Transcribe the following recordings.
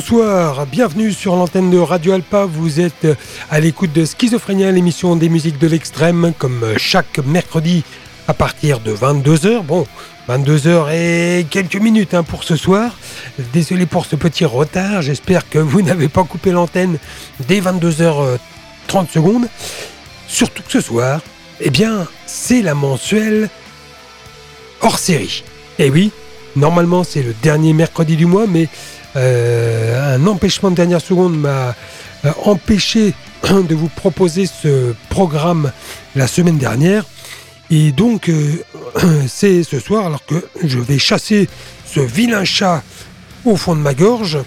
Bonsoir, bienvenue sur l'antenne de Radio Alpa. Vous êtes à l'écoute de Schizophrénia, l'émission des musiques de l'extrême, comme chaque mercredi à partir de 22h. Bon, 22h et quelques minutes hein, pour ce soir. Désolé pour ce petit retard. J'espère que vous n'avez pas coupé l'antenne dès 22h30 secondes. Surtout que ce soir, eh bien, c'est la mensuelle hors série. Eh oui, normalement c'est le dernier mercredi du mois, mais un empêchement de dernière seconde m'a euh, empêché de vous proposer ce programme la semaine dernière. Et donc, euh, c'est ce soir, alors que je vais chasser ce vilain chat au fond de ma gorge.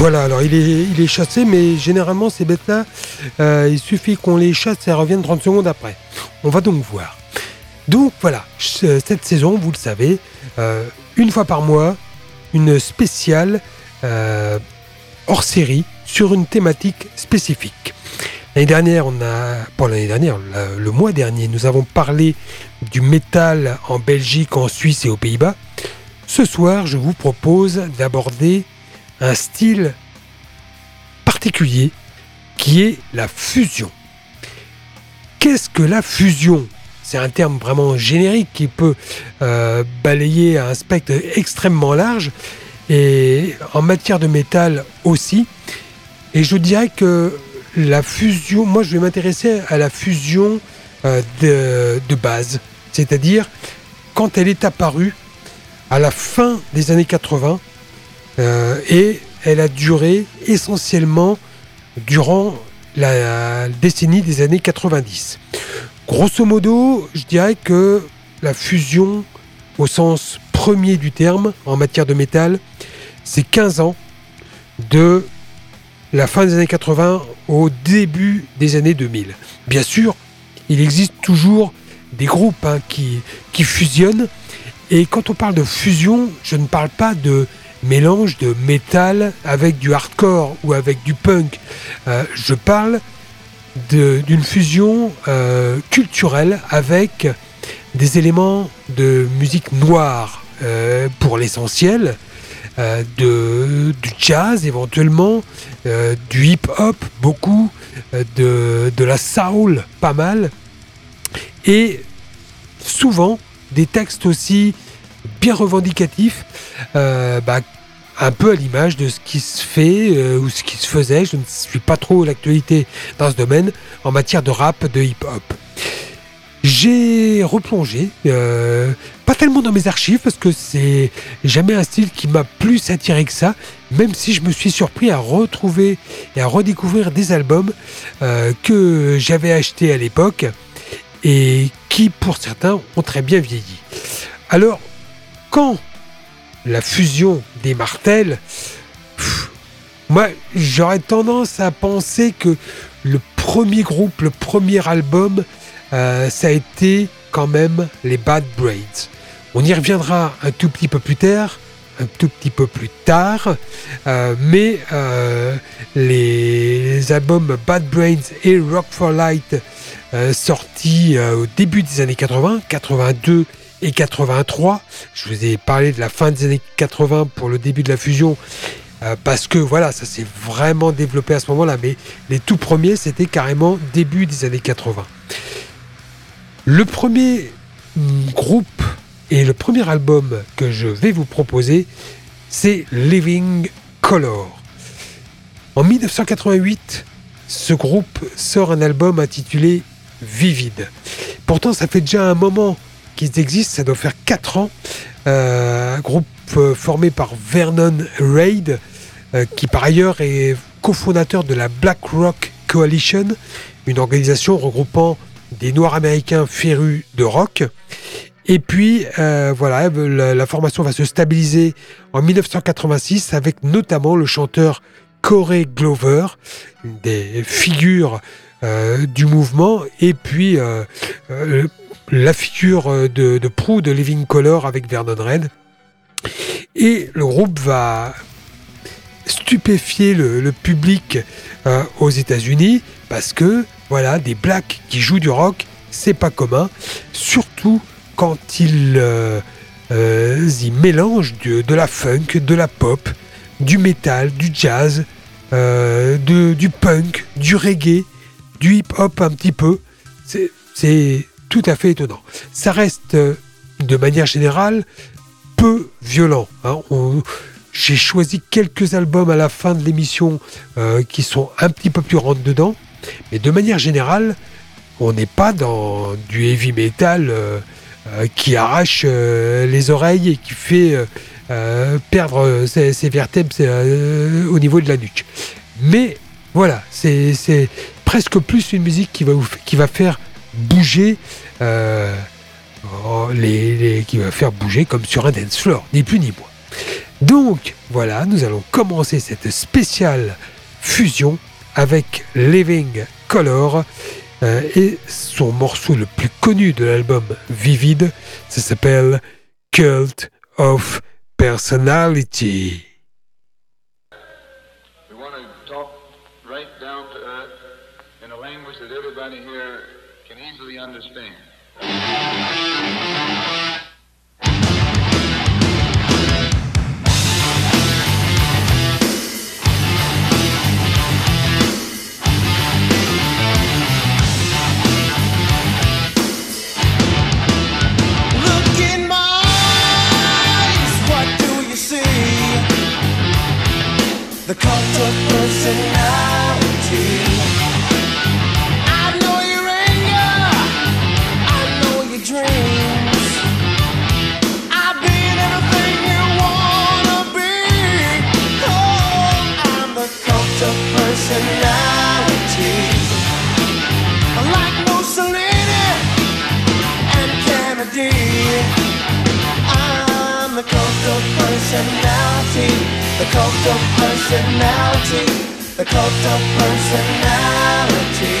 Voilà, alors il est, chassé, mais généralement ces bêtes-là, euh, il suffit qu'on les chasse et elles reviennent 30 secondes après. On va donc voir. Donc voilà, cette saison, vous le savez, euh, une fois par mois, une spéciale euh, hors série sur une thématique spécifique. L'année dernière, on a, pas l'année dernière, le mois dernier, nous avons parlé du métal en Belgique, en Suisse et aux Pays-Bas. Ce soir, je vous propose d'aborder un style particulier qui est la fusion. Qu'est-ce que la fusion? C'est un terme vraiment générique qui peut euh, balayer un spectre extrêmement large et en matière de métal aussi. Et je dirais que la fusion, moi je vais m'intéresser à la fusion euh, de, base, c'est-à-dire quand elle est apparue à la fin des années 80 euh, et elle a duré essentiellement durant la décennie des années 90. Grosso modo, je dirais que la fusion, au sens premier du terme, en matière de métal, c'est 15 ans de la fin des années 80 au début des années 2000. Bien sûr, il existe toujours des groupes hein, qui, qui fusionnent. Et quand on parle de fusion, je ne parle pas de mélange de métal avec du hardcore ou avec du punk. Euh, je parle d'une fusion euh, culturelle avec des éléments de musique noire euh, pour l'essentiel, du jazz éventuellement, du hip-hop beaucoup, de la soul pas mal, et souvent des textes aussi bien revendicatif, euh, bah, un peu à l'image de ce qui se fait euh, ou ce qui se faisait. Je ne suis pas trop l'actualité dans ce domaine en matière de rap, de hip-hop. J'ai replongé, euh, pas tellement dans mes archives parce que c'est jamais un style qui m'a plus attiré que ça, même si je me suis surpris à retrouver et à redécouvrir des albums que j'avais achetés à l'époque et qui pour certains ont très bien vieilli. Alors quand la fusion des martels, moi j'aurais tendance à penser que le premier groupe, le premier album, euh, ça a été quand même les Bad Brains. On y reviendra un tout petit peu plus tard, un tout petit peu plus tard, euh, mais euh, les albums Bad Brains et Rock for Light sortis au début des années 80, 82 et 83. Je vous ai parlé de la fin des années 80 pour le début de la fusion. Euh, parce que voilà, ça s'est vraiment développé à ce moment-là, mais les tout premiers, c'était carrément début des années 80. Le premier groupe et le premier album que je vais vous proposer, c'est Living Color. En 1988, ce groupe sort un album intitulé Vivide. Pourtant, ça fait déjà un moment qui existe, ça doit faire 4 ans. Euh, un groupe euh, formé par Vernon Reid, euh, qui par ailleurs est cofondateur de la Black Rock Coalition, une organisation regroupant des Noirs américains férus de rock. Et puis, voilà, la, formation va se stabiliser en 1986 avec notamment le chanteur Corey Glover, des figures du mouvement, et puis la figure euh, de, de proue de Living Color avec Vernon Red. Et le groupe va stupéfier le, public euh, aux États-Unis parce que Voilà, des blacks qui jouent du rock, c'est pas commun. Surtout quand ils euh, euh, y mélangent de, la funk, de la pop, du metal, du jazz, euh, du punk, du reggae, du hip-hop un petit peu. Tout à fait étonnant. Ça reste de manière générale peu violent. Hein. J'ai choisi quelques albums à la fin de l'émission qui sont un petit peu plus rentre dedans, mais de manière générale, on n'est pas dans du heavy metal euh, euh, qui arrache euh, les oreilles et qui fait perdre ses, vertèbres au niveau de la nuque. Mais voilà, c'est presque plus une musique qui va, qui va faire bouger. Oh, les, qui va faire bouger comme sur un dance floor, ni plus ni moins. Donc voilà, nous allons commencer cette spéciale fusion avec Living Color euh, et son morceau le plus connu de l'album Vivid, ça s'appelle Cult of Personality. Understand. the cult of personality. Personality. Like Mussolini and Kennedy, I'm the cult of personality. The cult of personality, the cult of personality.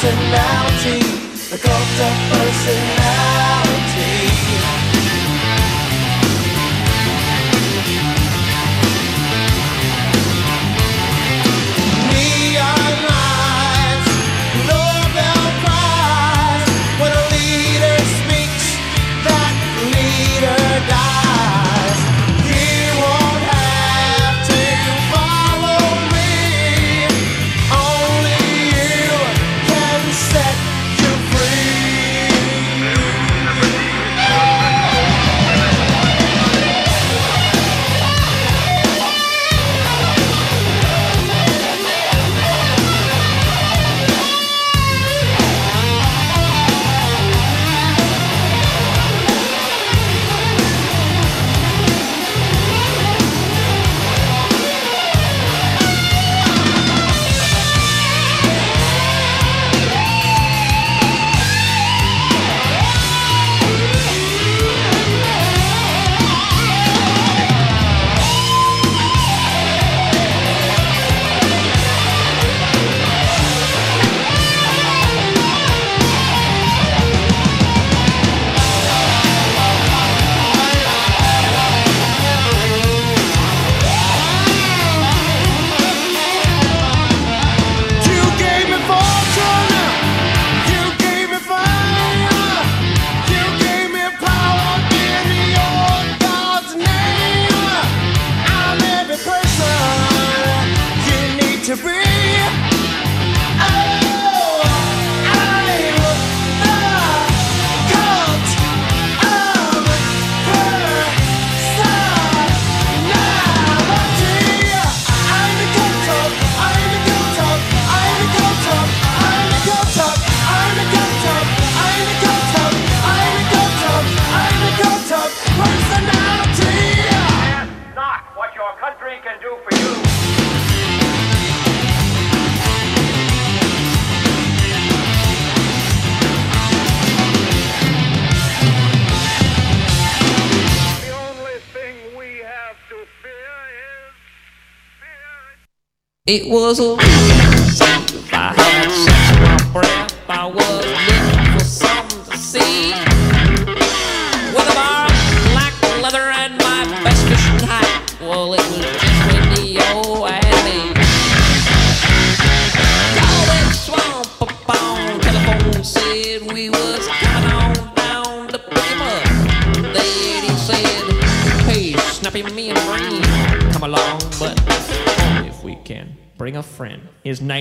personality, the cult of personality. It was a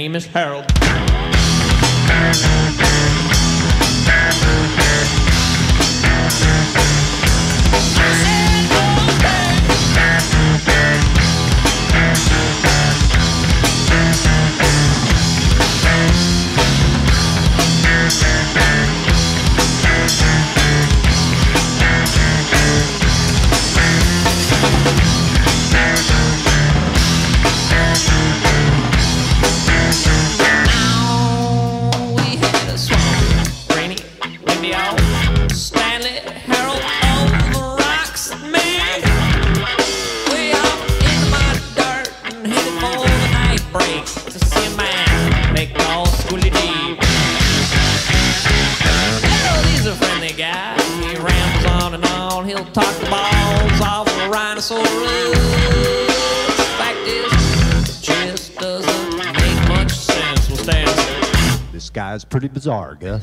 name is Harold. Zarga.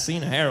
Sahara.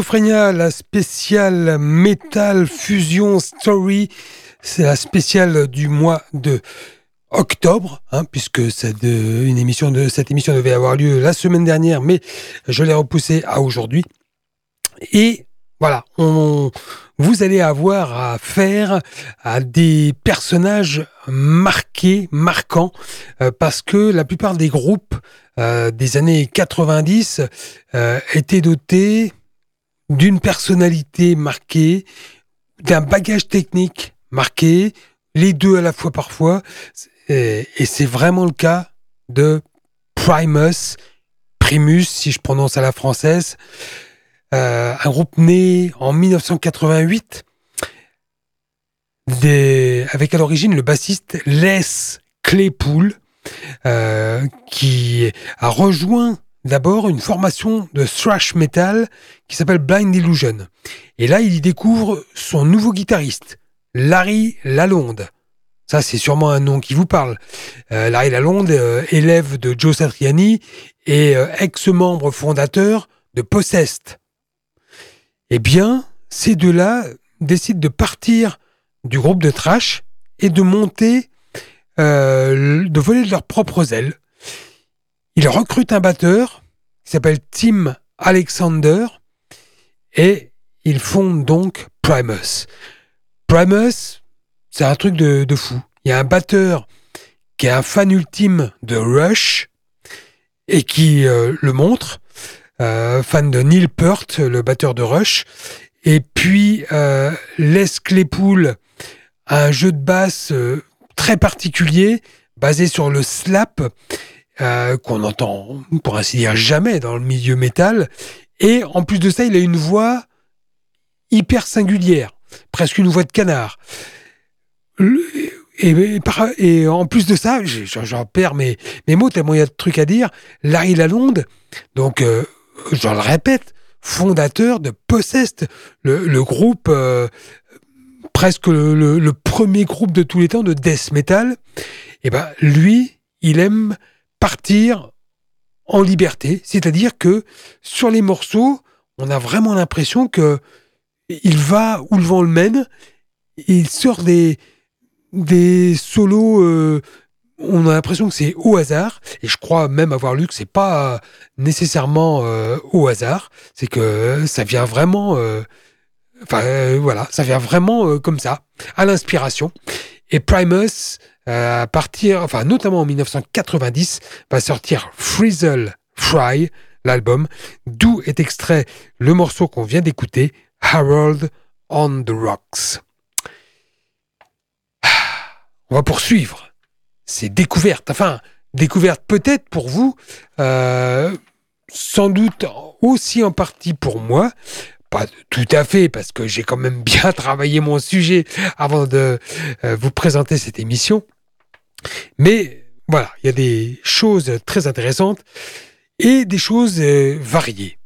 La spéciale Metal Fusion Story, c'est la spéciale du mois de octobre, hein, puisque cette, euh, une émission devait avoir lieu la semaine dernière, mais je l'ai repoussée à aujourd'hui. Et voilà, vous allez avoir affaire à des personnages marqués, marquants, euh, parce que la plupart des groupes euh, des années 90 euh, étaient dotés d'une personnalité marquée, d'un bagage technique marqué, les deux à la fois parfois, et, c'est vraiment le cas de Primus, Primus si je prononce à la française, euh, un groupe né en 1988, des, avec à l'origine le bassiste Les Claypool, euh, qui a rejoint d'abord une formation de thrash metal qui s'appelle Blind Illusion. Et là, il y découvre son nouveau guitariste, Larry Lalonde. Ça, c'est sûrement un nom qui vous parle. Euh, Larry Lalonde, euh, élève de Joe Satriani et euh, ex-membre fondateur de Possessed. Eh bien, ces deux-là décident de partir du groupe de trash et de monter, de voler leurs propres ailes. Ils recrutent un batteur qui s'appelle Tim Alexander et ils fondent donc Primus. Primus, c'est un truc de, fou. Il y a un batteur qui est un fan ultime de Rush et qui euh, le montre, euh, fan de Neil Peart, le batteur de Rush. Et puis euh, Les un jeu de basse euh, très particulier, basé sur le slap, euh, qu'on entend, pour ainsi dire, jamais dans le milieu métal. Et en plus de ça, il a une voix hyper singulière, presque une voix de canard. Et, en plus de ça, j'en perds mes, mes mots tellement il y a de trucs à dire. Larry Lalonde, donc euh, je le répète, fondateur de Possessed, le, groupe euh, presque le, le- premier groupe de tous les temps de death metal. Et ben lui, il aime partir en liberté, c'est-à-dire que sur les morceaux, on a vraiment l'impression que il va où le vent le mène. Il sort des des solos. euh, on a l'impression que c'est au hasard, et je crois même avoir lu que c'est pas nécessairement euh, au hasard. C'est que ça vient vraiment. euh, Enfin voilà, ça vient vraiment comme ça, à l'inspiration. Et Primus, à partir, enfin notamment en 1990, va sortir Frizzle Fry, l'album, d'où est extrait le morceau qu'on vient d'écouter, Harold on the Rocks. Ah, On va poursuivre ces découvertes, enfin découvertes peut-être pour vous, euh, sans doute aussi en partie pour moi, pas tout à fait, parce que j'ai quand même bien travaillé mon sujet avant de euh, vous présenter cette émission. Mais voilà, il y a des choses très intéressantes et des choses euh, variées.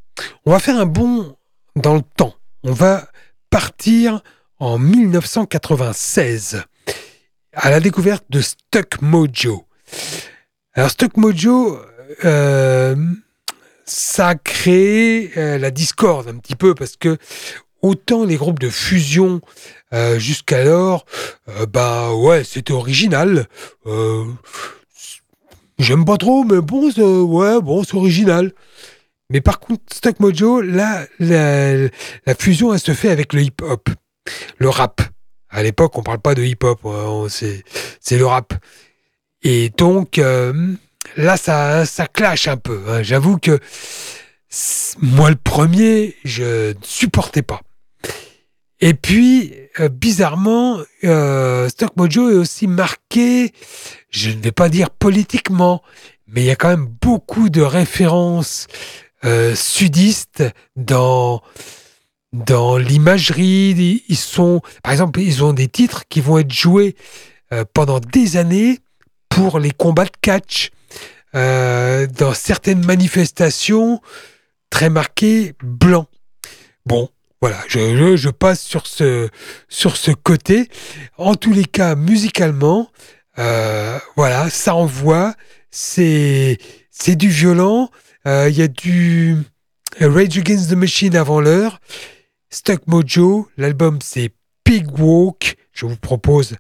On va faire un bond dans le temps. On va partir en 1996 à la découverte de Stuck Mojo. Alors Stuck Mojo, euh, ça a créé euh, la discorde un petit peu parce que autant les groupes de fusion euh, jusqu'alors, euh, bah ouais, c'était original. Euh, J'aime pas trop, mais bon, ouais, bon, c'est original. Mais par contre, Stock Mojo, là, la, la fusion, elle se fait avec le hip-hop, le rap. À l'époque, on parle pas de hip-hop, on- c'est le rap. Et donc, euh, là, ça, ça clash un peu. hein. J'avoue que moi, le premier, je ne supportais pas. Et puis, euh, bizarrement, euh, Stock Mojo est aussi marqué, je ne vais pas dire politiquement, mais il y a quand même beaucoup de références euh, sudistes dans dans l'imagerie. Ils sont, par exemple, ils ont des titres qui vont être joués euh, pendant des années pour les combats de catch. Euh, dans certaines manifestations très marquées blanc. Bon, voilà, je, passe sur ce, sur ce côté. En tous les cas, musicalement, euh, voilà, ça envoie, c'est c'est du violent, euh, il y a du Rage Against the Machine avant l'heure, Stuck Mojo, l'album c'est Pig Walk, je vous propose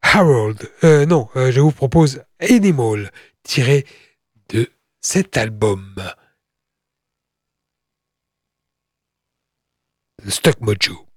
Harold, euh, non, je vous propose Animal, tiré de cet album. Stuck Mojo.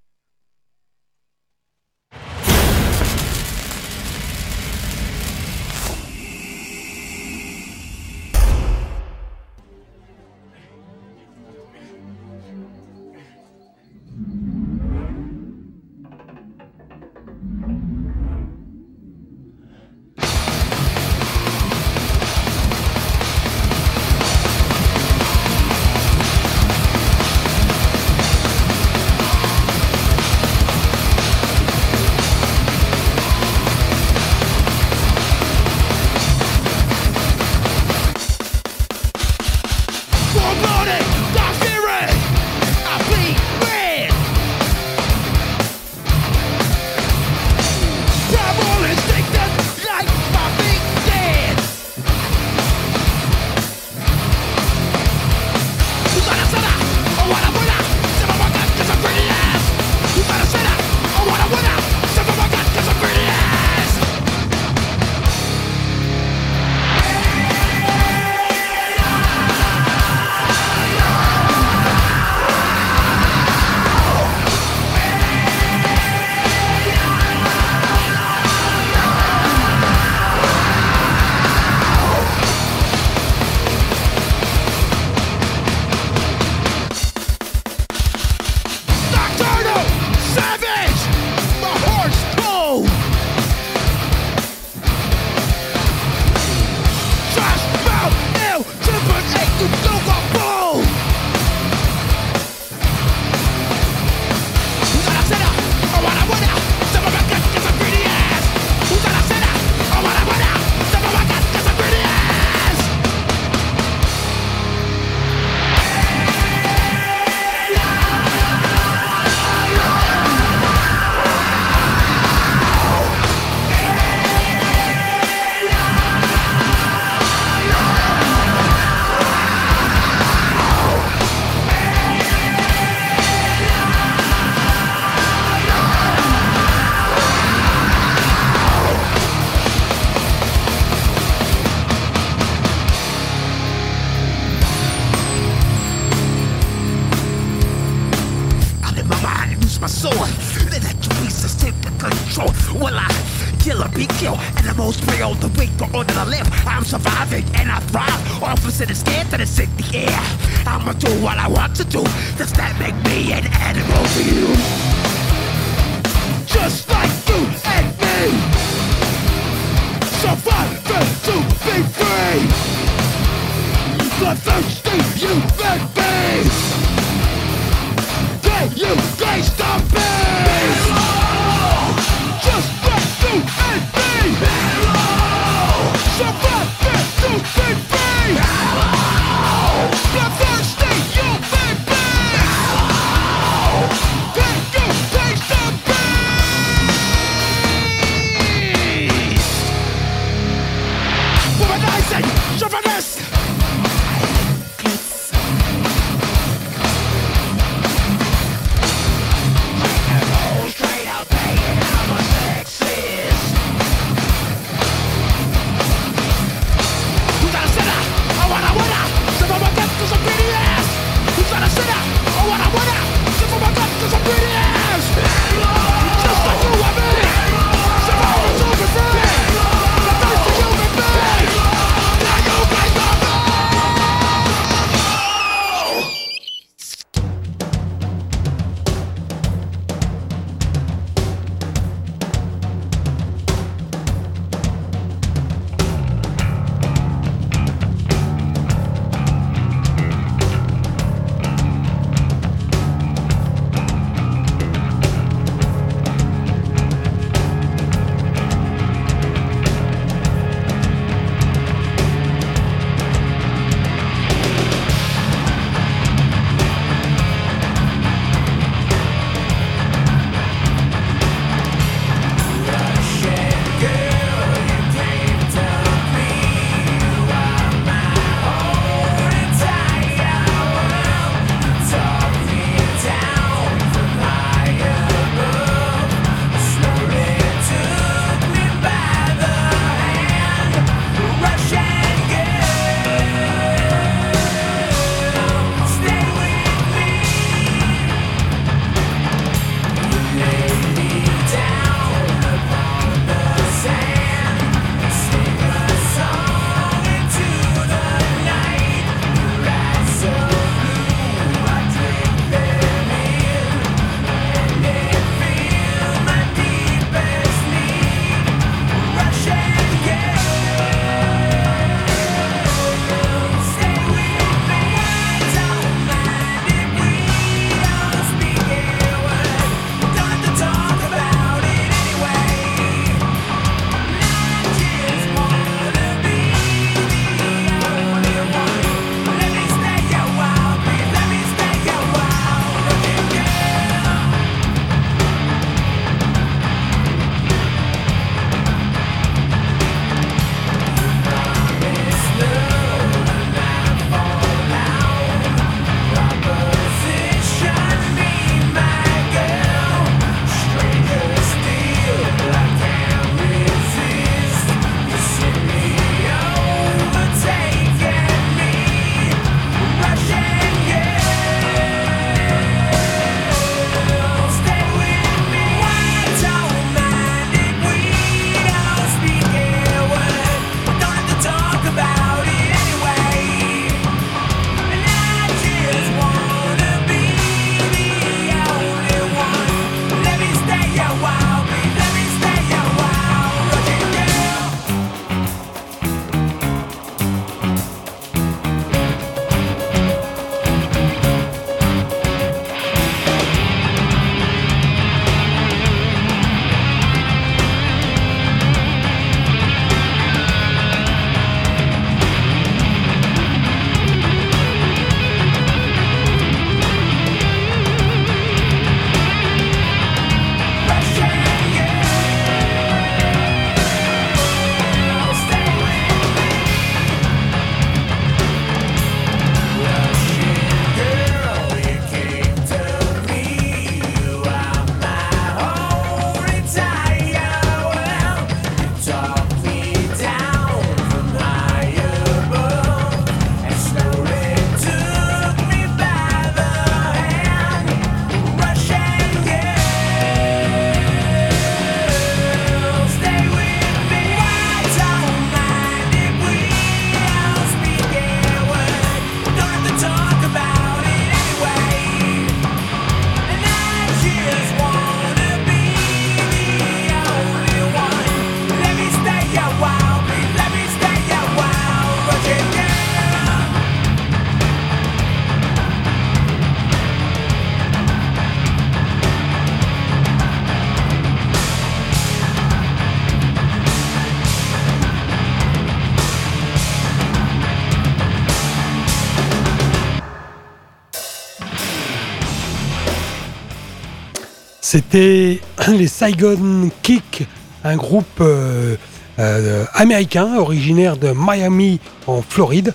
C'était les Saigon Kick, un groupe euh, euh, américain originaire de Miami en Floride.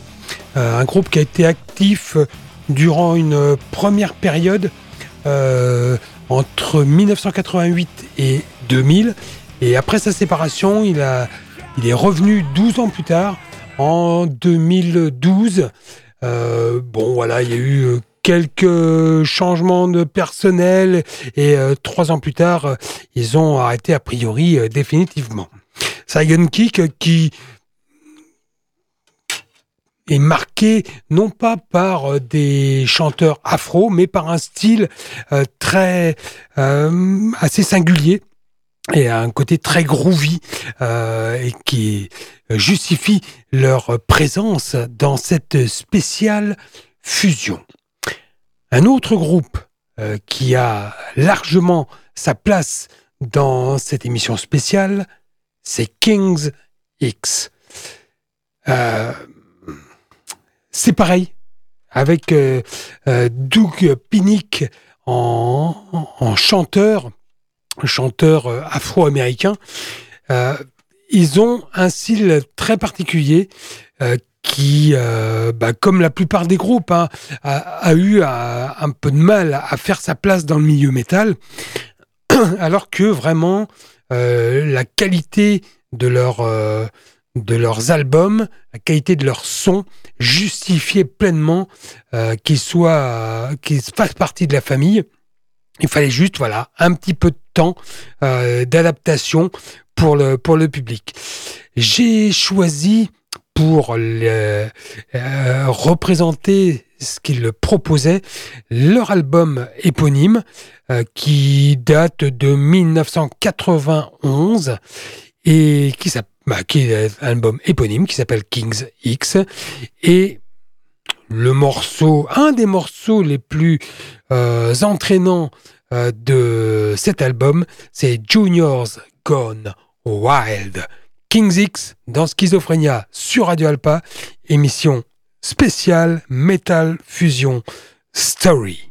Euh, un groupe qui a été actif durant une première période entre 1988 et 2000. Et après sa séparation, il, est revenu 12 ans plus tard, en 2012. Euh, bon, voilà, il y a eu quelques changements de personnel et euh, trois ans plus tard, ils ont arrêté a priori euh, définitivement. Saigon Kick euh, qui est marqué non pas par des chanteurs afro, mais par un style très assez singulier et un côté très groovy et qui justifie leur présence dans cette spéciale fusion. Un autre groupe euh, qui a largement sa place dans cette émission spéciale, c'est Kings X. Euh, c'est pareil, avec euh, euh, Doug Pinnick en, en chanteur, chanteur afro-américain. Ils ont un style très particulier qui, euh, bah, comme la plupart des groupes, hein, a, eu un peu de mal à faire sa place dans le milieu métal, alors que vraiment euh, la qualité de, leur, euh, de leurs albums, la qualité de leur son justifiait pleinement qu'ils soient, qu'ils fassent partie de la famille. Il fallait juste, voilà, un petit peu de temps d'adaptation pour le, pour le public. J'ai choisi pour euh, représenter ce qu'ils proposaient, leur album éponyme euh, qui date de 1991 et qui, s'app- bah, est un album éponyme qui s'appelle Kings X et le morceau, un des morceaux les plus euh, entraînants de cet album, c'est Juniors Gone Wild. Kings X dans Schizophrénia sur Radio Alpa, émission spéciale Metal Fusion Story.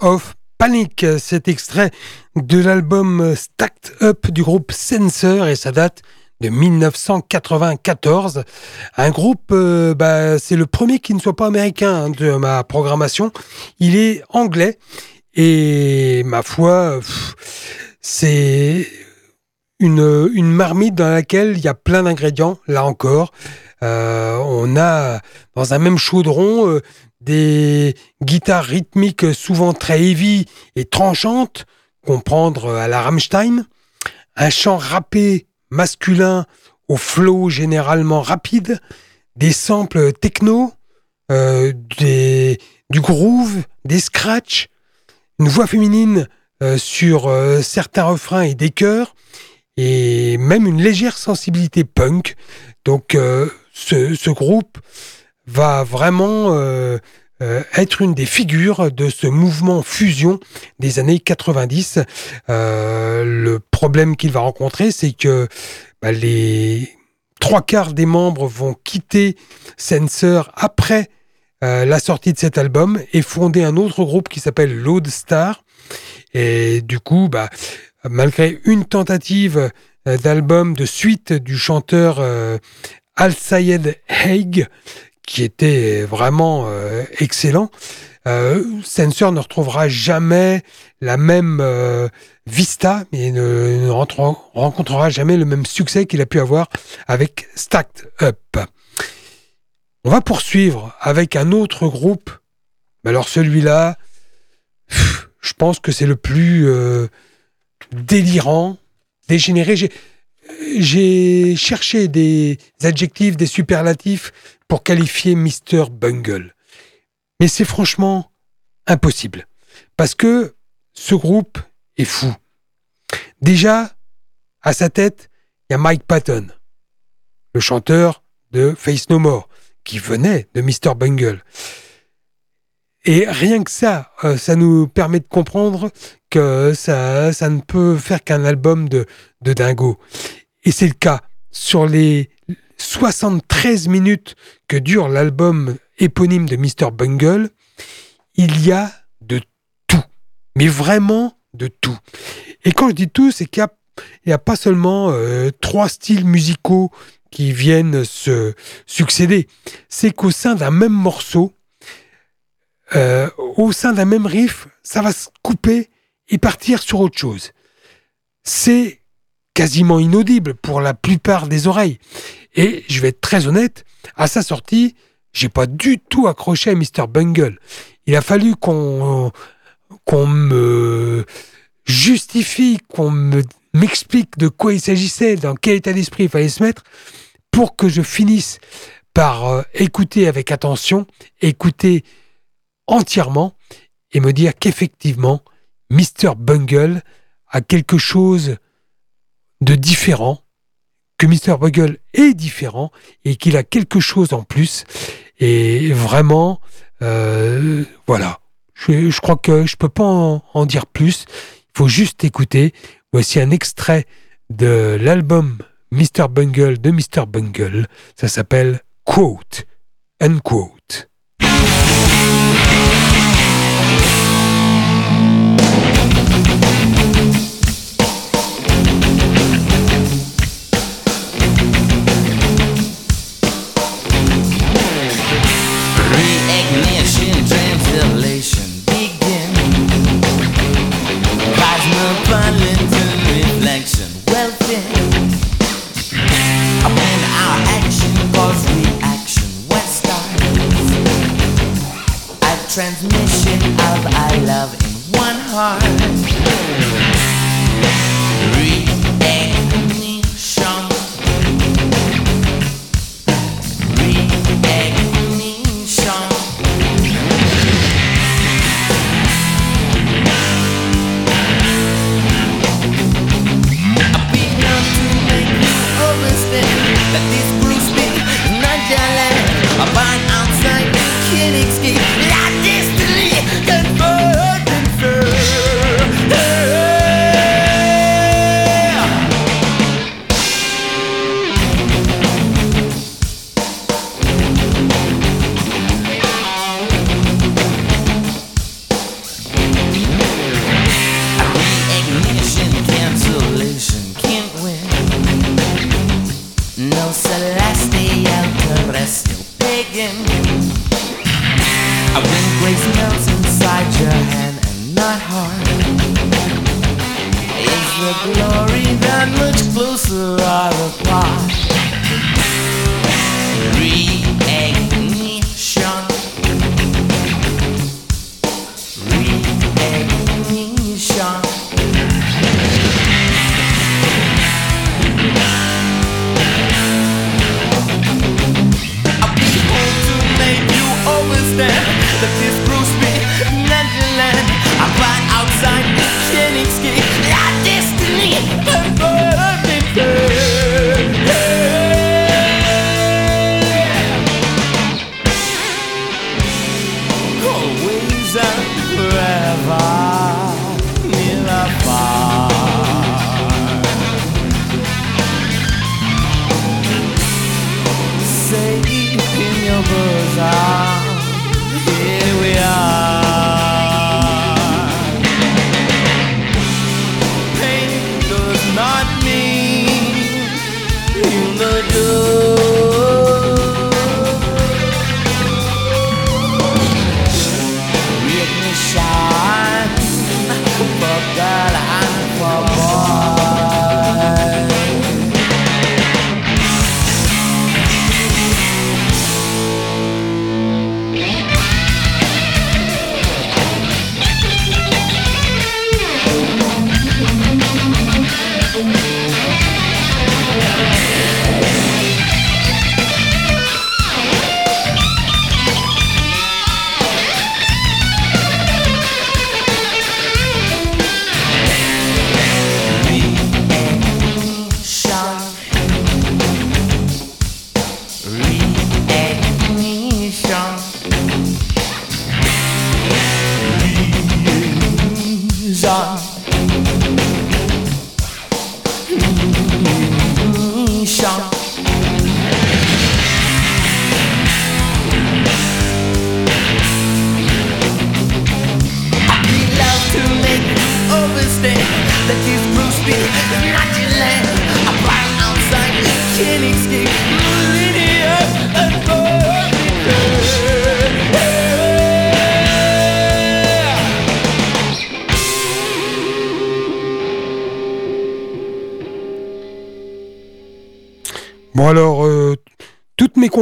Of Panic, cet extrait de l'album Stacked Up du groupe Sensor et ça date de 1994. Un groupe, euh, bah, c'est le premier qui ne soit pas américain hein, de ma programmation. Il est anglais et ma foi, c'est une, marmite dans laquelle il y a plein d'ingrédients, là encore. Euh, on a dans un même chaudron euh, des guitares rythmiques souvent très heavy et tranchantes, comprendre euh, à la Rammstein, un chant râpé masculin au flow généralement rapide, des samples techno, euh, du groove, des scratchs, une voix féminine euh, sur certains refrains et des chœurs, et même une légère sensibilité punk. Donc ce, groupe va vraiment euh, euh, être une des figures de ce mouvement fusion des années 90. Euh, le problème qu'il va rencontrer, c'est que bah, les trois quarts des membres vont quitter Sensor après la sortie de cet album et fonder un autre groupe qui s'appelle Load Star. Et du coup, bah, malgré une tentative d'album de suite du chanteur Al-Sayed Haig, qui était vraiment euh, excellent, euh, Sensor ne retrouvera jamais la même euh, vista, mais ne, rencontrera jamais le même succès qu'il a pu avoir avec Stacked Up. On va poursuivre avec un autre groupe. Alors celui-là, je pense que c'est le plus euh, délirant, dégénéré. J'ai- cherché des adjectifs, des superlatifs pour qualifier Mr. Bungle. Mais c'est franchement impossible. Parce que ce groupe est fou. Déjà, à sa tête, il y a Mike Patton, le chanteur de Face No More, qui venait de Mr. Bungle. Et rien que ça, euh, ça nous permet de comprendre que ça, ça ne peut faire qu'un album de dingo. Et c'est le cas. Sur les 73 minutes que dure l'album éponyme de Mr. Bungle, il y a de tout. Mais vraiment de tout. Et quand je dis tout, c'est qu'il n'y a, pas seulement euh, trois styles musicaux qui viennent se succéder. C'est qu'au sein d'un même morceau, euh, au sein d'un même riff, ça va se couper et partir sur autre chose. C'est quasiment inaudible pour la plupart des oreilles. Et je vais être très honnête, à sa sortie, j'ai pas du tout accroché à Mr. Bungle. Il a fallu qu'on qu'on me justifie, qu'on me m'explique de quoi il s'agissait, dans quel état d'esprit il fallait se mettre, pour que je finisse par euh, écouter avec attention, écouter entièrement et me dire qu'effectivement, Mr. Bungle a quelque chose de différent, que Mr. Bungle est différent et qu'il a quelque chose en plus. Et vraiment, euh, voilà. Je, crois que je peux pas en, en dire plus. Il faut juste écouter. Voici un extrait de l'album Mr. Bungle de Mr. Bungle. Ça s'appelle Quote. Unquote.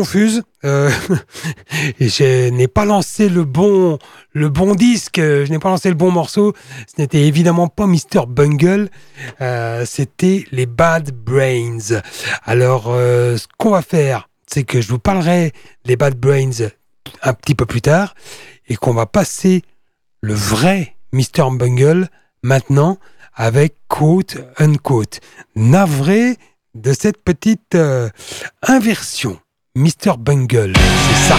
Confuses. euh, je n'ai pas lancé le bon, le bon disque, je n'ai pas lancé le bon morceau. Ce n'était évidemment pas Mr. Bungle, euh, c'était les Bad Brains. Alors, euh, ce qu'on va faire, c'est que je vous parlerai des Bad Brains un petit peu plus tard et qu'on va passer le vrai Mr. Bungle maintenant avec Quote Unquote. Navré de cette petite inversion. Mr. Bungle, c'est ça.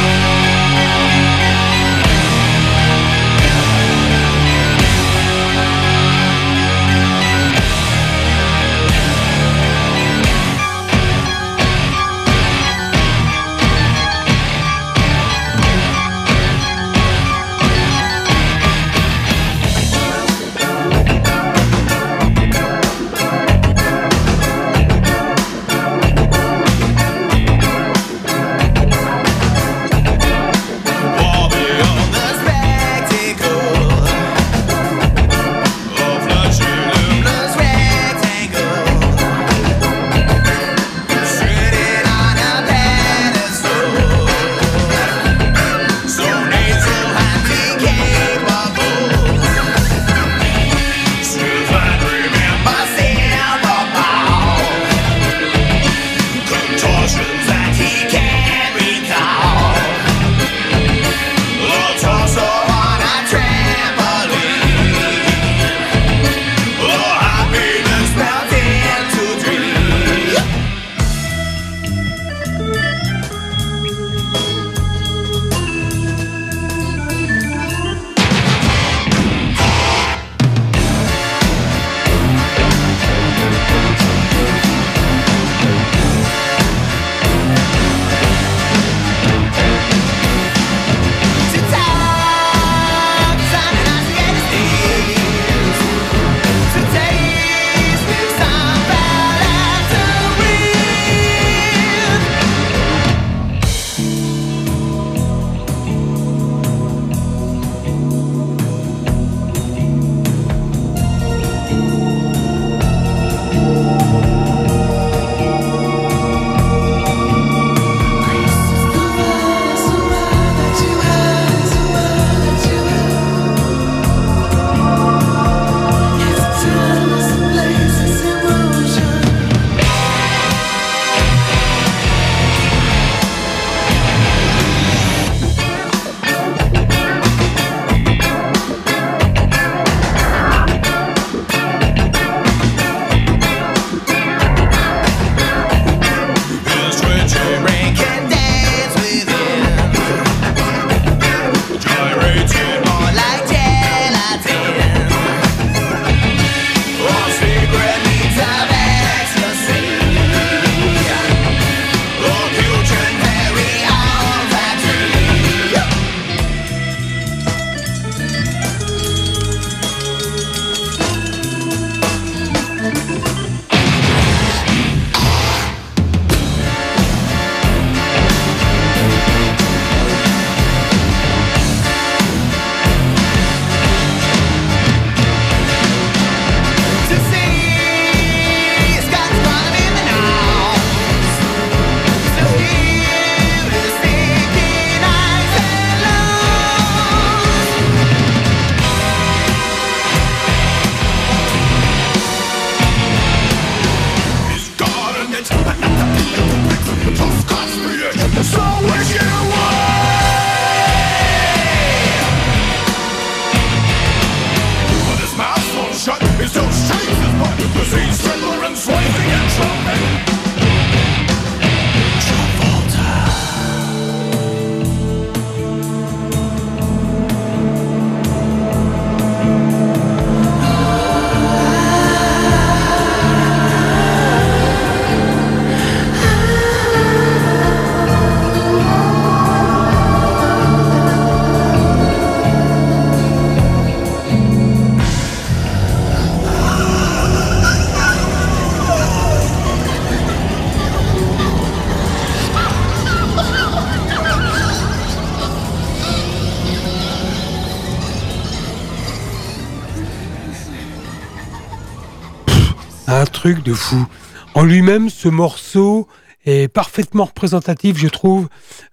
De fou. En lui-même, ce morceau est parfaitement représentatif, je trouve,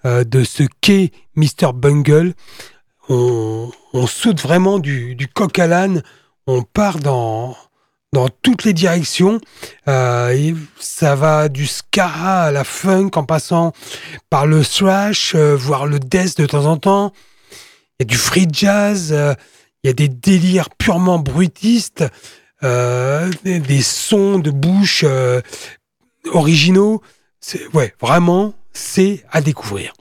euh, de ce qu'est Mr. Bungle. On, saute vraiment du, coq à l'âne, on part dans, dans toutes les directions. Euh, ça va du ska à la funk en passant par le thrash, euh, voire le death de temps en temps. Il y a du free jazz, il y a des délires purement bruitistes, des, des sons de bouche euh, originaux. Ouais, vraiment, c'est à découvrir.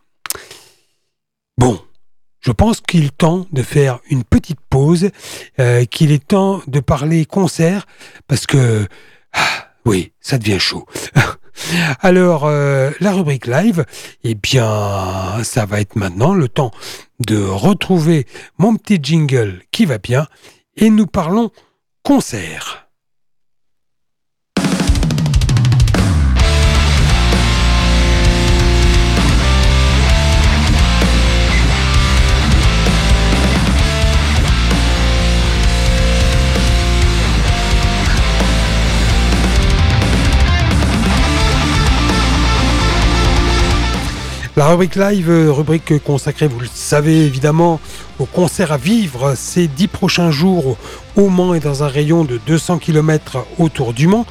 Bon, je pense qu'il est temps de faire une petite pause, euh, qu'il est temps de parler concert, parce que, ah, oui, ça devient chaud. Alors, euh, la rubrique live, eh bien, ça va être maintenant le temps de retrouver mon petit jingle qui va bien, et nous parlons concert. La rubrique live, euh, rubrique consacrée, vous le savez évidemment, au concert à vivre ces dix prochains jours au Mans et dans un rayon de 200 km autour du Mans.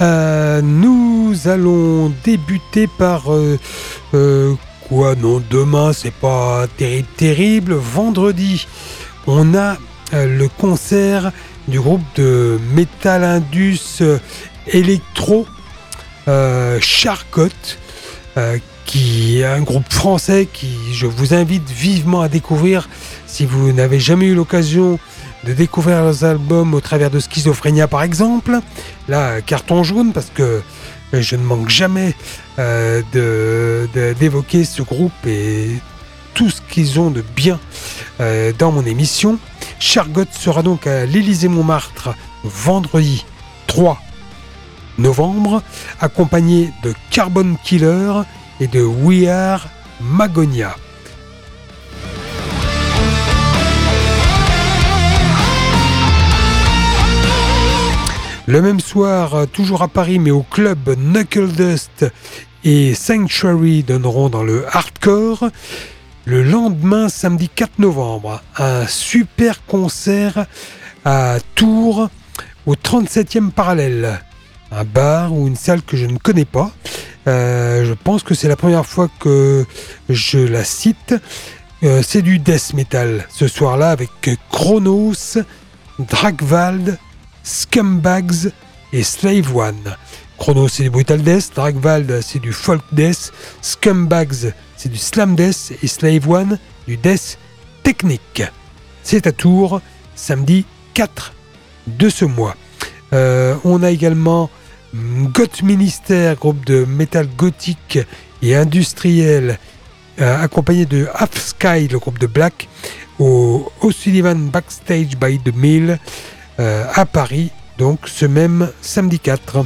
Euh, nous allons débuter par euh, quoi Non, demain c'est pas terrible, terrible. Vendredi, on a le concert du groupe de Metal Indus Electro Charcot, euh, qui est un groupe français qui je vous invite vivement à découvrir si vous n'avez jamais eu l'occasion de découvrir leurs albums au travers de Schizophrénia par exemple. Là, carton jaune parce que je ne manque jamais euh, d'évoquer ce groupe et tout ce qu'ils ont de bien euh, dans mon émission. Chargot sera donc à l'Élysée-Montmartre vendredi 3 novembre, accompagné de Carbon Killer et de We Are Magonia. Le même soir, toujours à Paris, mais au club Knuckle Dust et Sanctuary donneront dans le hardcore. Le lendemain, samedi 4 novembre, un super concert à Tours, au 37e parallèle. Un bar ou une salle que je ne connais pas. Euh, je pense que c'est la première fois que je la cite. Euh, c'est du death metal ce soir-là avec Chronos, Dragvald, Scumbags et Slave One. Chronos c'est du brutal death, Dragvald c'est du folk death, Scumbags c'est du slam death et Slave One du death technique. C'est à Tours, samedi 4 de ce mois. Euh, on a également Goth Minister, groupe de métal gothique et industriel, euh, accompagné de Half Sky, le groupe de Black, au O'Sullivan Backstage by the Mill euh, à Paris, donc ce même samedi 4.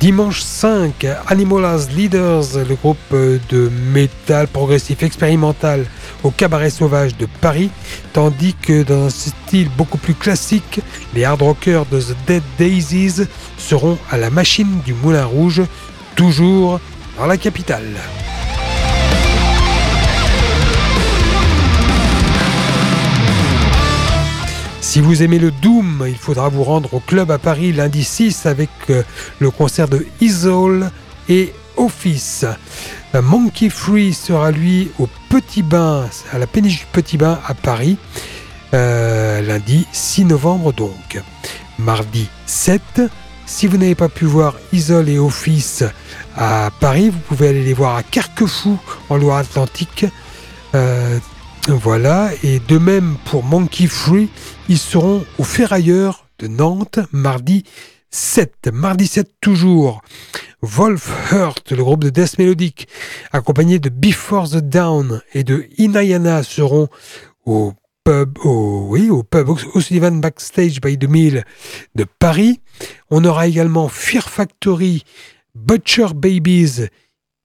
Dimanche 5, Animal as Leaders, le groupe euh, de métal progressif expérimental au Cabaret Sauvage de Paris, tandis que dans un style beaucoup plus classique, les hard rockers de The Dead Daisies seront à la machine du Moulin Rouge, toujours dans la capitale. Si vous aimez le Doom, il faudra vous rendre au club à Paris lundi 6 avec euh, le concert de Isol et Office. Euh, Monkey Free sera lui au Petit Bain, à la péniche du Petit Bain à Paris, euh, lundi 6 novembre donc. Mardi 7, si vous n'avez pas pu voir Isol et Office à Paris, vous pouvez aller les voir à Carquefou en Loire-Atlantique. Euh, voilà, et de même pour Monkey Free, ils seront au Ferrailleur de Nantes mardi 7. Mardi 7 toujours. Wolf Hurt, le groupe de death mélodique, accompagné de Before the Down et de Inayana seront au pub, au, oui, au pub O'Sullivan Backstage by the Mill de Paris. On aura également Fear Factory, Butcher Babies,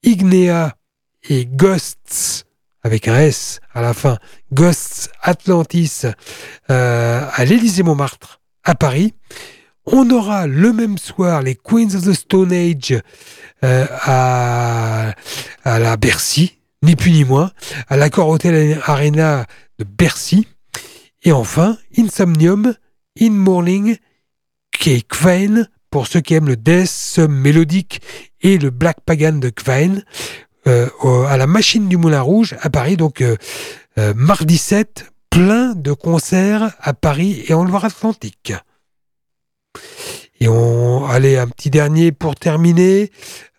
Ignea et Ghosts avec un S à la fin, Ghosts Atlantis euh, à l'Élysée-Montmartre à Paris. On aura le même soir les Queens of the Stone Age euh, à, à la Bercy, ni plus ni moins, à l'Accor Hotel Arena de Bercy. Et enfin, Insomnium, In Morning, qui est pour ceux qui aiment le death mélodique et le black pagan de Kvain, euh, à la Machine du Moulin Rouge à Paris. Donc, euh, mardi 7, plein de concerts à Paris et en Loire-Atlantique. Et on allez un petit dernier pour terminer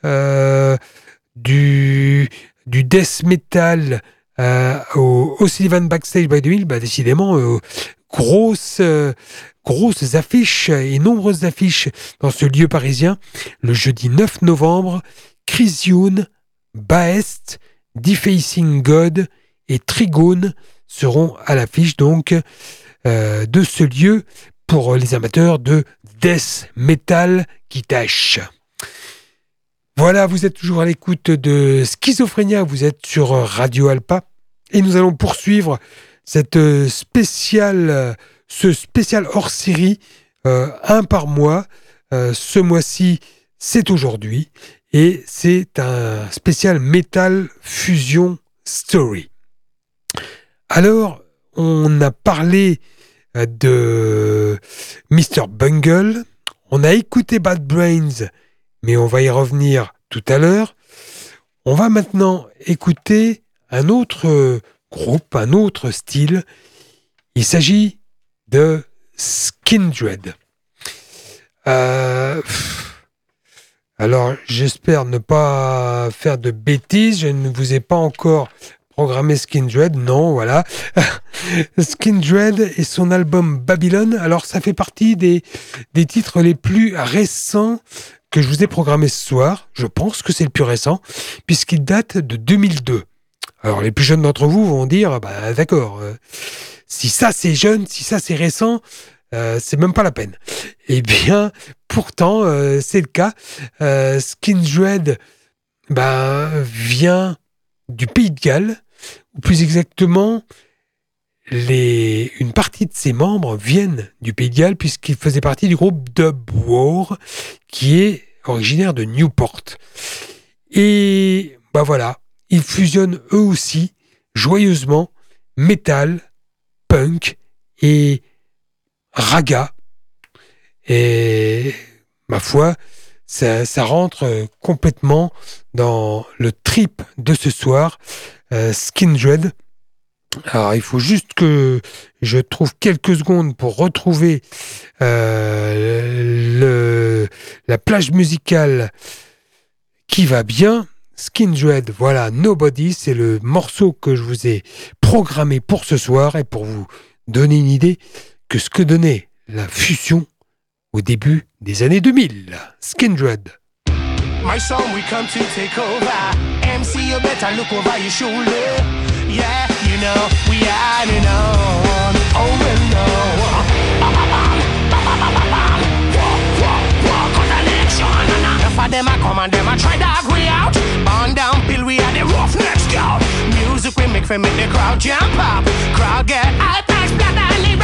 euh, du death metal euh, au, Sullivan Backstage by the Hill, bah décidément euh, grosses affiches et nombreuses affiches dans ce lieu parisien. Le jeudi 9 novembre Chris Youn, Baest, Defacing God et Trigone seront à l'affiche donc de ce lieu pour les amateurs de death metal qui tâche. Voilà, vous êtes toujours à l'écoute de Schizophrénia, vous êtes sur Radio Alpa et nous allons poursuivre cette euh, spéciale, euh, ce spécial hors série, euh, un par mois. Euh, ce mois-ci, c'est aujourd'hui et c'est un spécial Metal Fusion Story. Alors, on a parlé euh, de Mr. Bungle, on a écouté Bad Brains, mais on va y revenir tout à l'heure. On va maintenant écouter un autre groupe, un autre style. Il s'agit de Skindred. Euh, alors, j'espère ne pas faire de bêtises. Je ne vous ai pas encore programmé Skindred. Non, voilà. Skindred et son album Babylon. Alors, ça fait partie des, titres les plus récents que je vous ai programmé ce soir. Je pense que c'est le plus récent, puisqu'il date de 2002. Alors, les plus jeunes d'entre vous vont dire, bah, d'accord, euh, si ça c'est jeune, si ça c'est récent, euh, c'est même pas la peine. Eh bien, pourtant, euh, c'est le cas. Euh, Skindred ben, vient du Pays de Galles, ou plus exactement, les, une partie de ses membres viennent du Pays de Galles, puisqu'il faisait partie du groupe Dub War, qui est originaire de Newport. Et bah voilà, ils fusionnent eux aussi, joyeusement, métal, punk et raga. Et ma foi, ça, rentre euh, complètement dans le trip de ce soir, euh, Skindred. Alors, il faut juste que je trouve quelques secondes pour retrouver euh, la plage musicale qui va bien. Skindred, voilà, Nobody, c'est le morceau que je vous ai programmé pour ce soir et pour vous donner une idée que ce que donnait la fusion au début des années 2000. Skindred. My son, we come to take over. MC, you better look over your shoulder. Yeah, you know, we are in on. Oh, well, no. Enough of them a come and them a try to agree out. On down pill, we are the roughnecks scout. Music we make for make the crowd jump up. Crowd get hype, nice blood and the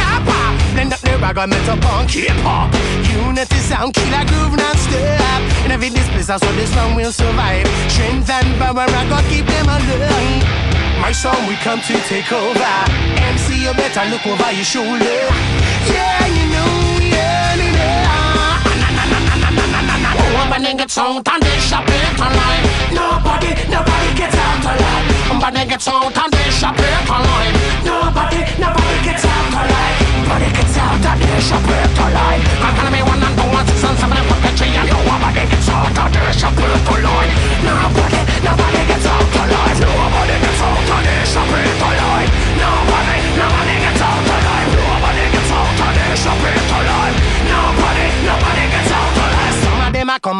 rap up. Blend up the ragga metal punk hip hop. Unity sound, killer groove non-stop. In every this place, that's what this one will survive. Strength and power, I gotta keep them alive. My son, we come to take over. MC, you better look over your shoulder. Yeah, you know, yeah, you know. Nobody gets out and they shop it online. Nobody, nobody gets out alive. Nobody gets out and they shop it online. Nobody, nobody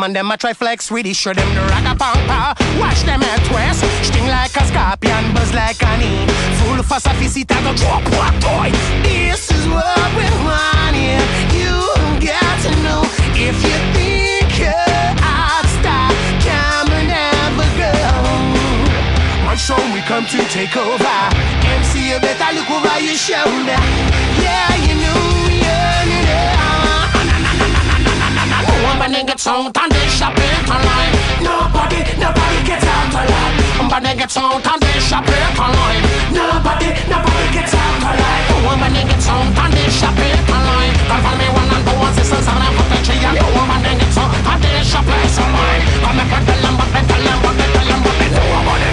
of them a a try flex it. Show them the ragga pampa. Watch them head twist. Sting like a scorpion, buzz like an e. Full for sophisticated, go drop what toy. This is what we want here. You got to know if you think you're out, stop, come and never go. My son, we come to take over. MC, you better look over your shoulder. Yeah, you know, yeah, yeah, yeah. Nobody gets out and they shop it online. Nobody, nobody gets out alive. Nobody gets out and they shop it online. Nobody, nobody gets out alive. Nobody gets out and they shop it online. Don't follow me one and two, one sister, seven and four, three, and nobody gets out and they shop it online. Come and tell them what they tell them what they tell them what they do.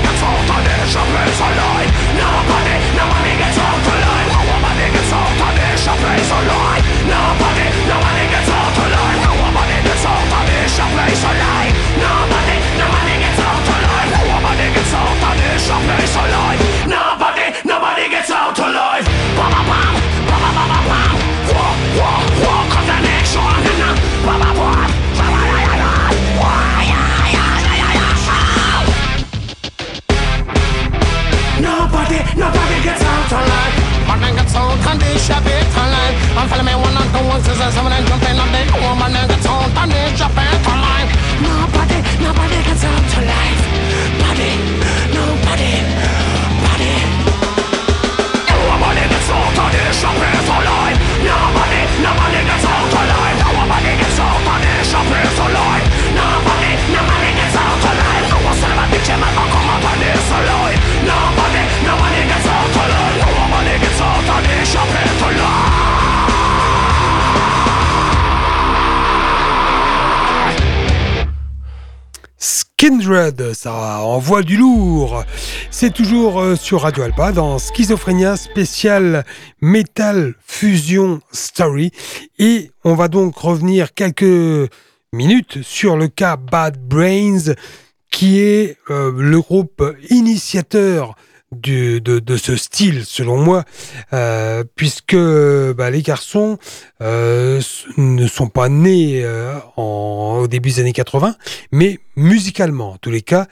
Gets out and they shop it online. Nobody, nobody gets out alive. Nobody gets out and they shop it online. Nobody, nobody out alive She plays alive Nobody, nobody gets out alive Nobody gets out alive Nobody, nobody gets out alive Ba-ba-bam, the Nobody gets out and they shop it alive. I'm following me one and two, one, six, and seven, and jumping up there. Nobody gets out and they shop it alive. Nobody, nobody gets out alive. Body, nobody, body. Nobody gets out and they shop it alive. Nobody, nobody gets out alive. Nobody gets out and they shop it alive. Nobody, nobody gets out alive. No one son of a bitch, I'm gonna come up on this alive. Nobody, nobody gets out Skindred, ça envoie du lourd. C'est toujours euh, sur Radio Alpa dans Schizophrénia spécial Metal Fusion Story. Et on va donc revenir quelques minutes sur le cas Bad Brains, qui est euh, le groupe initiateur du- de, de ce style, selon moi, euh, puisque bah, les garçons euh, ne sont pas nés euh, en, au début des années 80, mais musicalement, en tous les cas,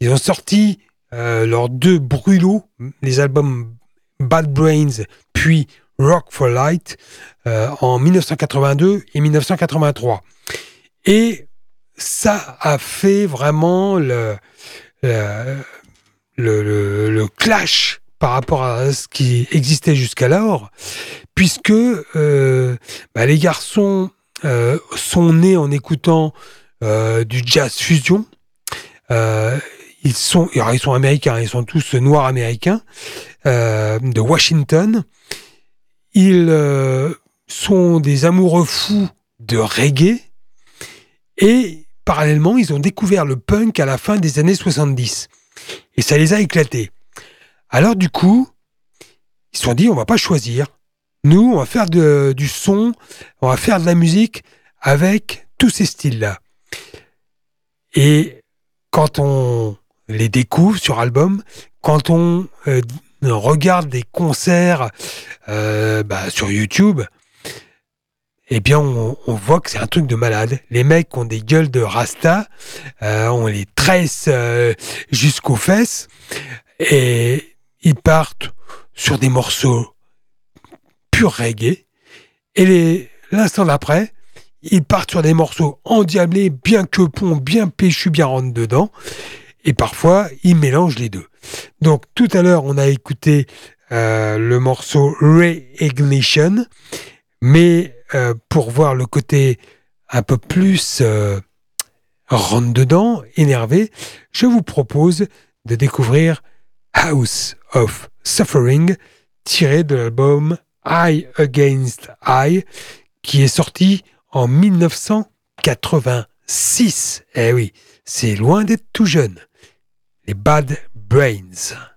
ils ont sorti euh, leurs deux brûlots, les albums Bad Brains, puis Rock for Light, euh, en 1982 et 1983. Et ça a fait vraiment le, le, le, clash par rapport à ce qui existait jusqu'alors, puisque euh, bah, les garçons euh, sont nés en écoutant euh, du jazz fusion. Ils sont, ils sont américains, ils sont tous noirs américains de Washington. Ils sont des amoureux fous de reggae et parallèlement, ils ont découvert le punk à la fin des années 70 et ça les a éclatés. Alors du coup, ils se sont dit on va pas choisir. Nous, on va faire du son, on va faire de la musique avec tous ces styles-là. Et quand on les découvre sur album, quand on euh, regarde des concerts euh, bah, sur YouTube, eh bien, on, on voit que c'est un truc de malade. Les mecs ont des gueules de rasta, euh, on les tresse euh, jusqu'aux fesses, et ils partent sur des morceaux pur reggae, et l'instant d'après, ils partent sur des morceaux endiablés, bien que pont, bien péchu, bien rentre dedans, et parfois, ils mélangent les deux. Donc, tout à l'heure, on a écouté euh, le morceau Re-Ignition, mais euh, pour voir le côté un peu plus euh, rentre dedans, énervé, je vous propose de découvrir House of Suffering, tiré de l'album Eye Against Eye, qui est sorti en 1986. Eh oui, c'est loin d'être tout jeune. Les Bad Brains.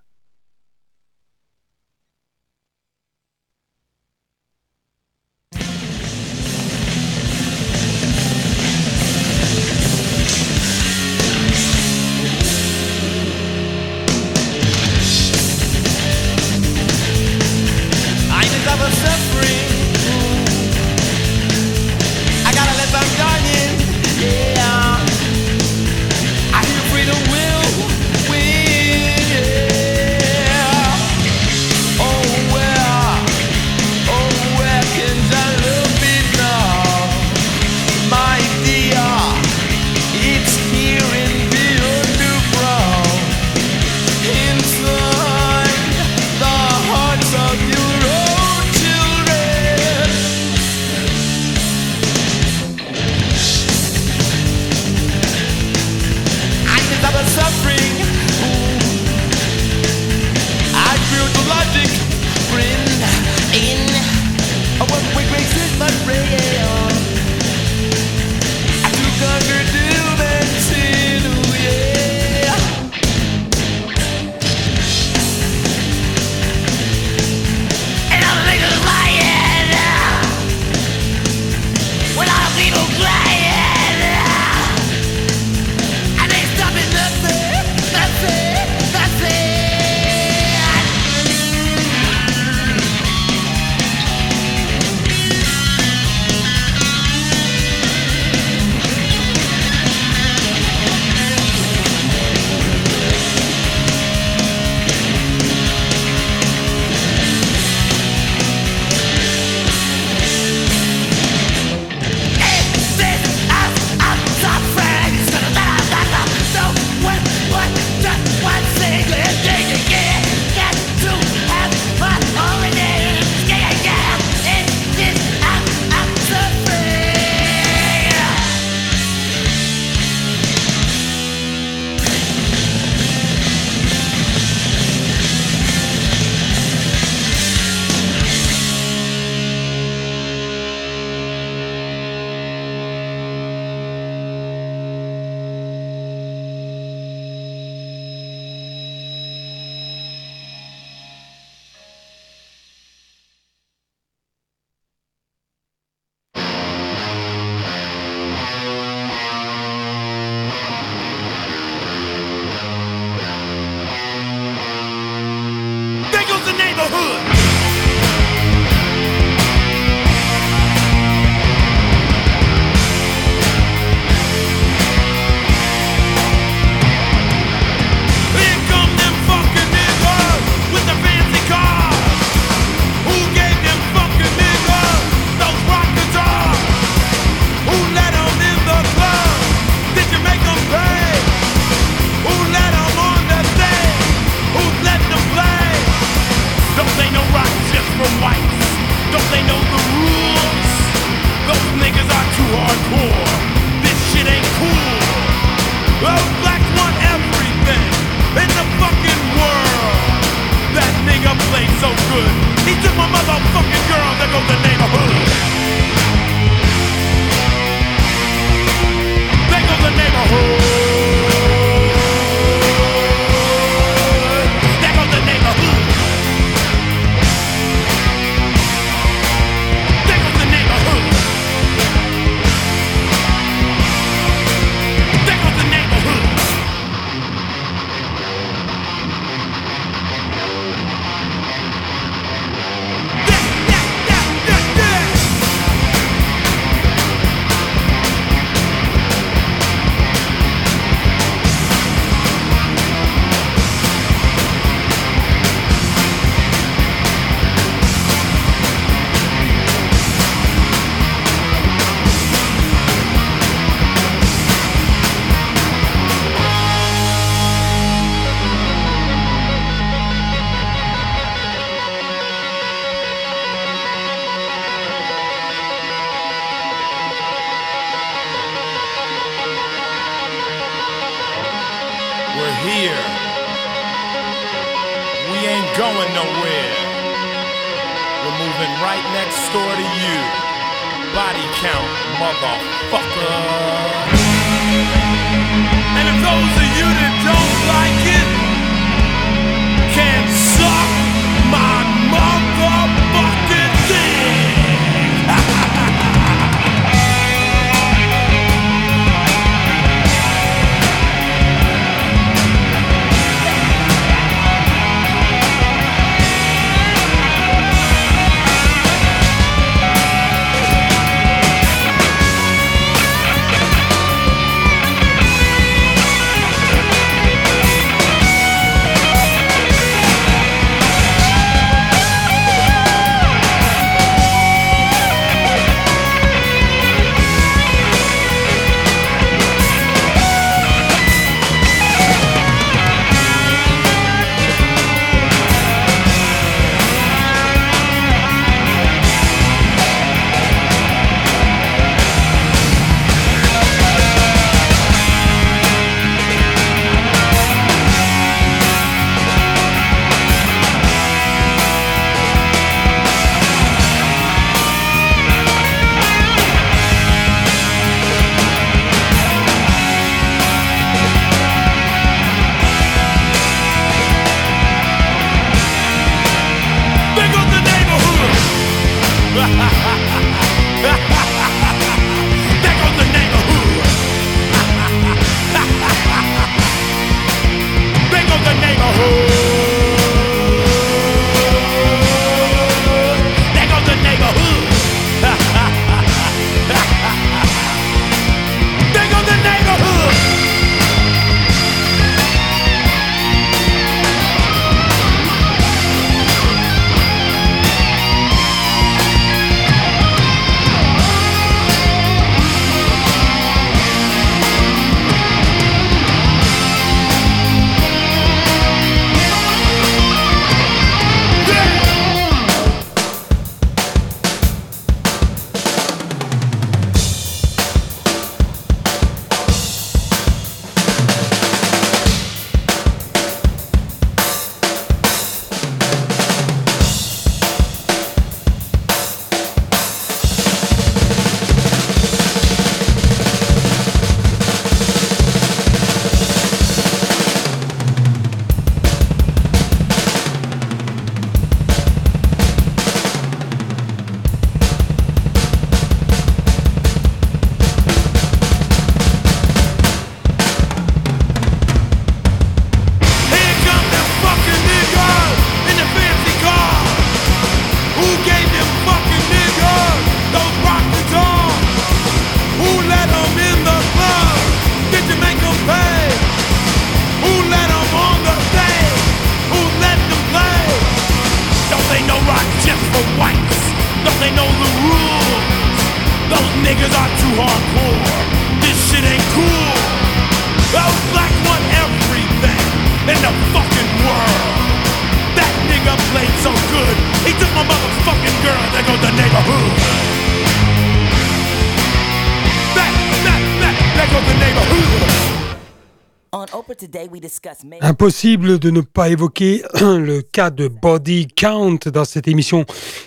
Impossible de ne pas évoquer le cas de Body Count dans cette émission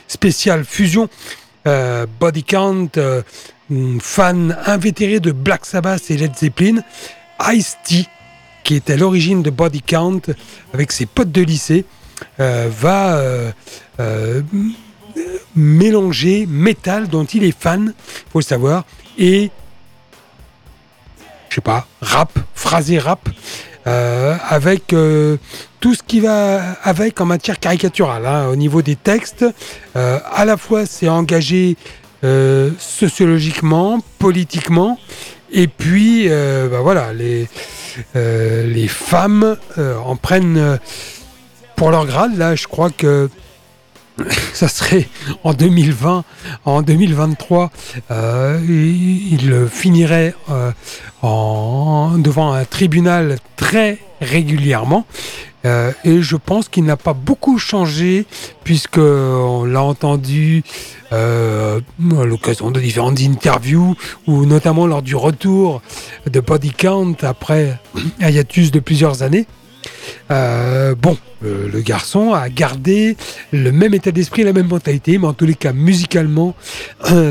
spéciale Fusion. Euh, Body Count, euh, fan invétéré de Black Sabbath et Led Zeppelin, Ice-T, qui est à l'origine de Body Count avec ses potes de lycée, euh, va mélanger métal dont il est fan, faut le savoir, et je sais pas, rap, phrasé rap, euh, avec euh, tout ce qui va avec en matière caricaturale, hein, au niveau des textes. Euh, à la fois, c'est engagé sociologiquement, politiquement, et puis, bah voilà, les, les femmes en prennent pour leur grade. Là, je crois que ça serait en 2020, en 2023, euh, il, finirait en, devant un tribunal très régulièrement. Euh, et je pense qu'il n'a pas beaucoup changé puisque on l'a entendu euh, à l'occasion de différentes interviews ou notamment lors du retour de Body Count après un hiatus de plusieurs années. Euh, bon, le, le garçon a gardé le même état d'esprit, la même mentalité, mais en tous les cas, musicalement,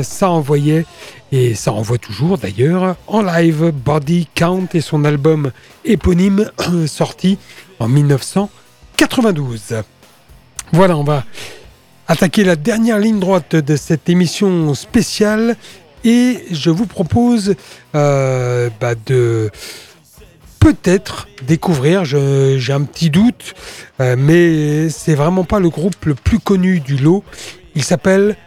ça envoyait, et ça envoie toujours d'ailleurs, en live Body Count et son album éponyme sorti en 1992. Voilà, on va attaquer la dernière ligne droite de cette émission spéciale et je vous propose euh, bah, de peut-être découvrir, j'ai un petit doute, euh, mais c'est vraiment pas le groupe le plus connu du lot. Il s'appelle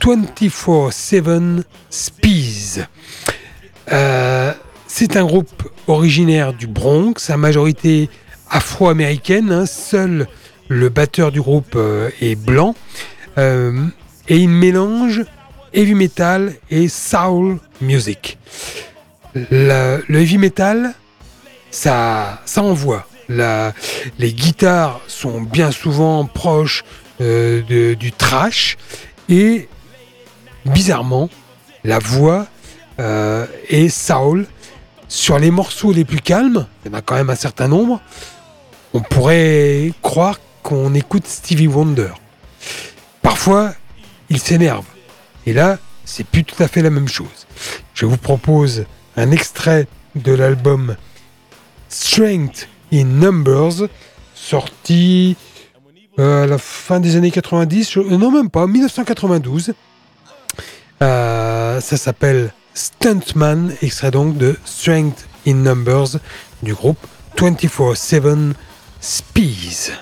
24-7 Spees. Euh, c'est un groupe originaire du Bronx, à majorité afro-américaine. hein. Seul le batteur du groupe euh, est blanc. Euh, et il mélange heavy metal et soul music. Le heavy metal, ça, ça envoie. Les guitares sont bien souvent proches euh, du trash et bizarrement, la voix euh, est soul. Sur les morceaux les plus calmes, il y en a quand même un certain nombre, on pourrait croire qu'on écoute Stevie Wonder. Parfois, il s'énerve. Et là, c'est plus tout à fait la même chose. Je vous propose un extrait de l'album Strength in Numbers, sorti euh, à la fin des années 90, je- euh, non même pas, 1992. Euh, ça s'appelle Stuntman, extrait donc de Strength in Numbers du groupe 24-7 Spees.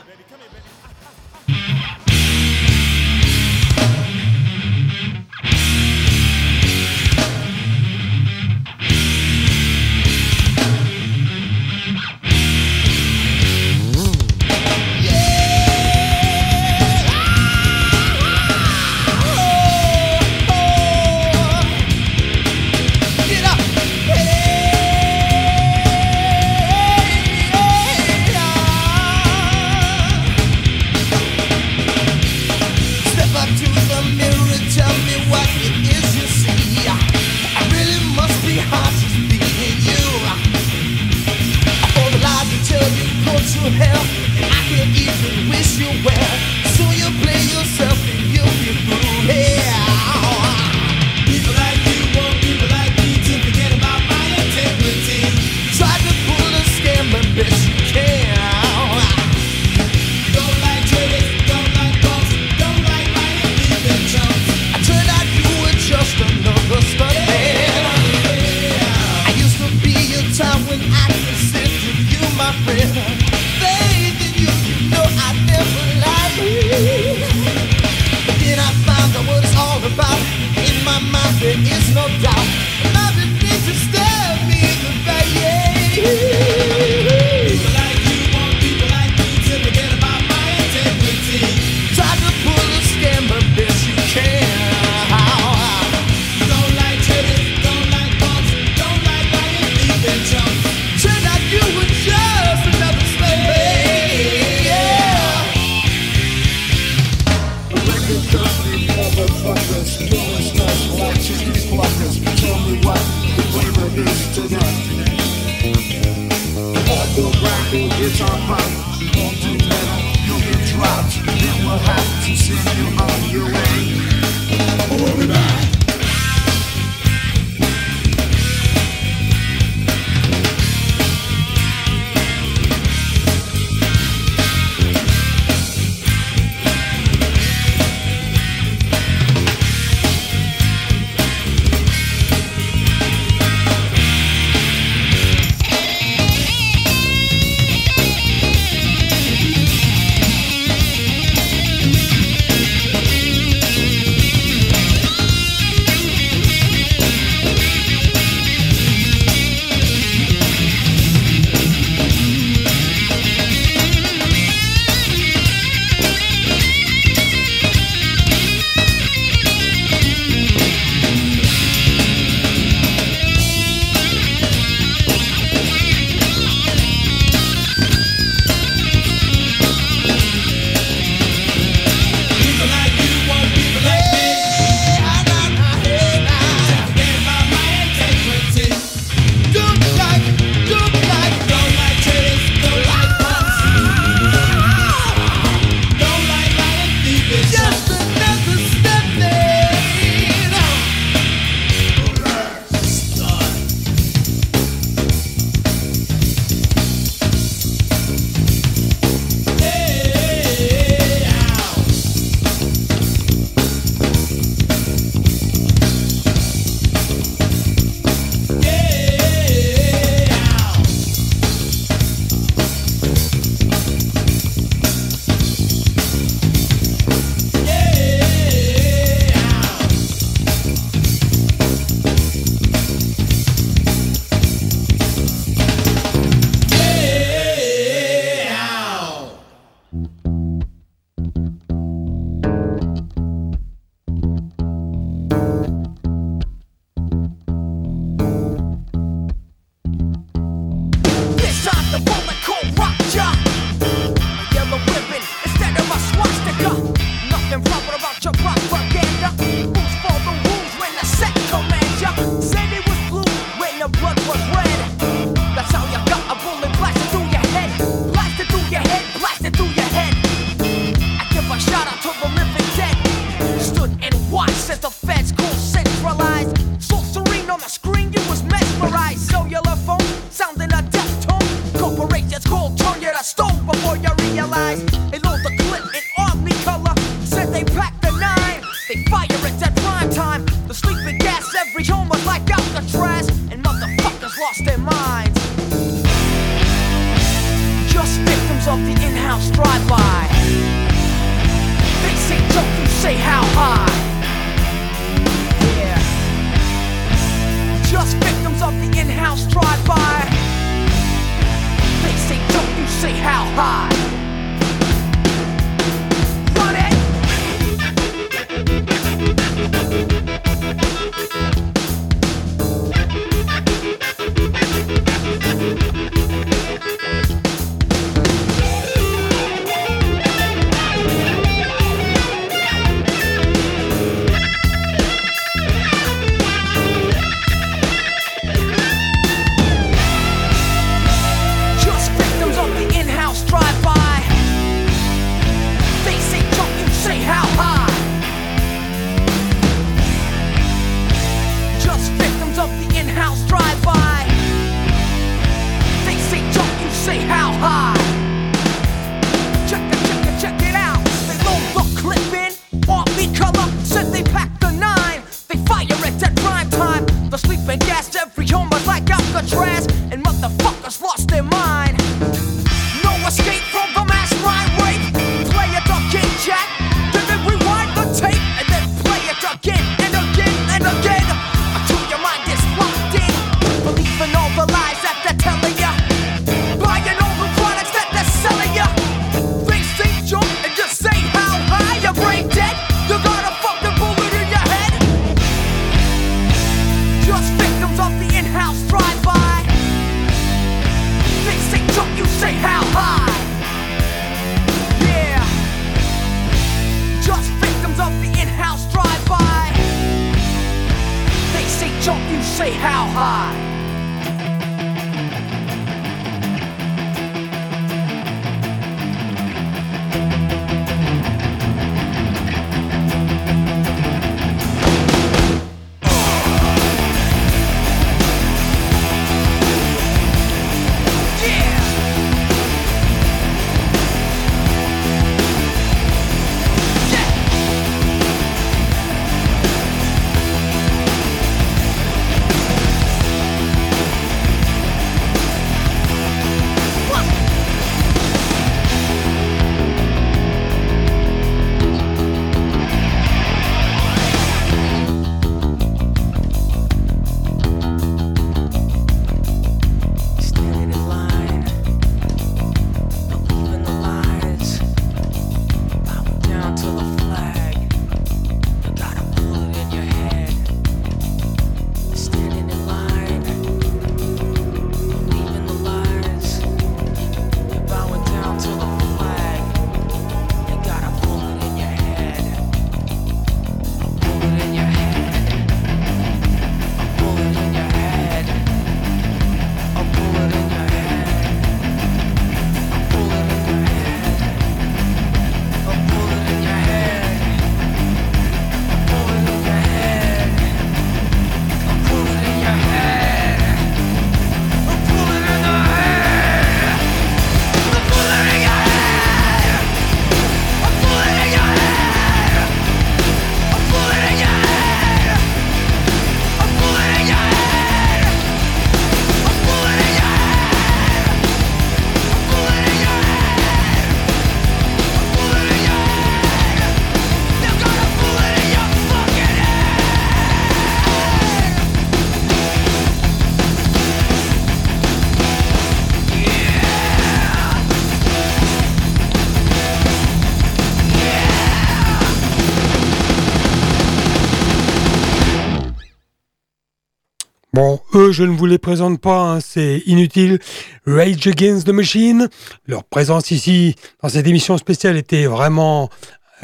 je ne vous les présente pas, hein, c'est inutile. Rage Against the Machine, leur présence ici dans cette émission spéciale était vraiment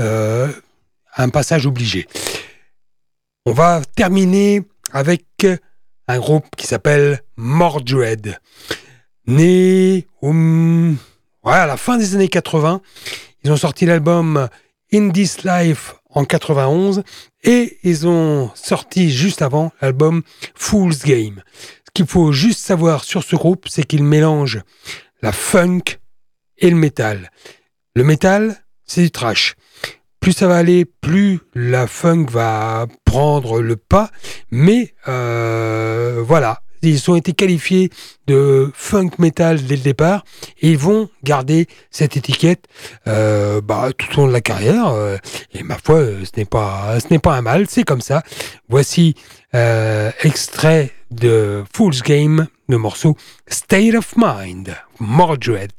euh, un passage obligé. On va terminer avec un groupe qui s'appelle Mordred, né à la fin des années 80. Ils ont sorti l'album In This Life en 91 et ils ont sorti juste avant l'album Fool's Game. Ce qu'il faut juste savoir sur ce groupe, c'est qu'ils mélangent la funk et le métal. Le métal, c'est du trash. Plus ça va aller, plus la funk va prendre le pas. Mais euh, voilà, ils ont été qualifiés de funk metal dès le départ et ils vont garder cette étiquette euh, bah, tout au long de la carrière. Euh, et ma foi, euh, ce n'est pas, ce n'est pas un mal, c'est comme ça. Voici euh, extrait de Fool's Game, le morceau State of Mind, Mordred.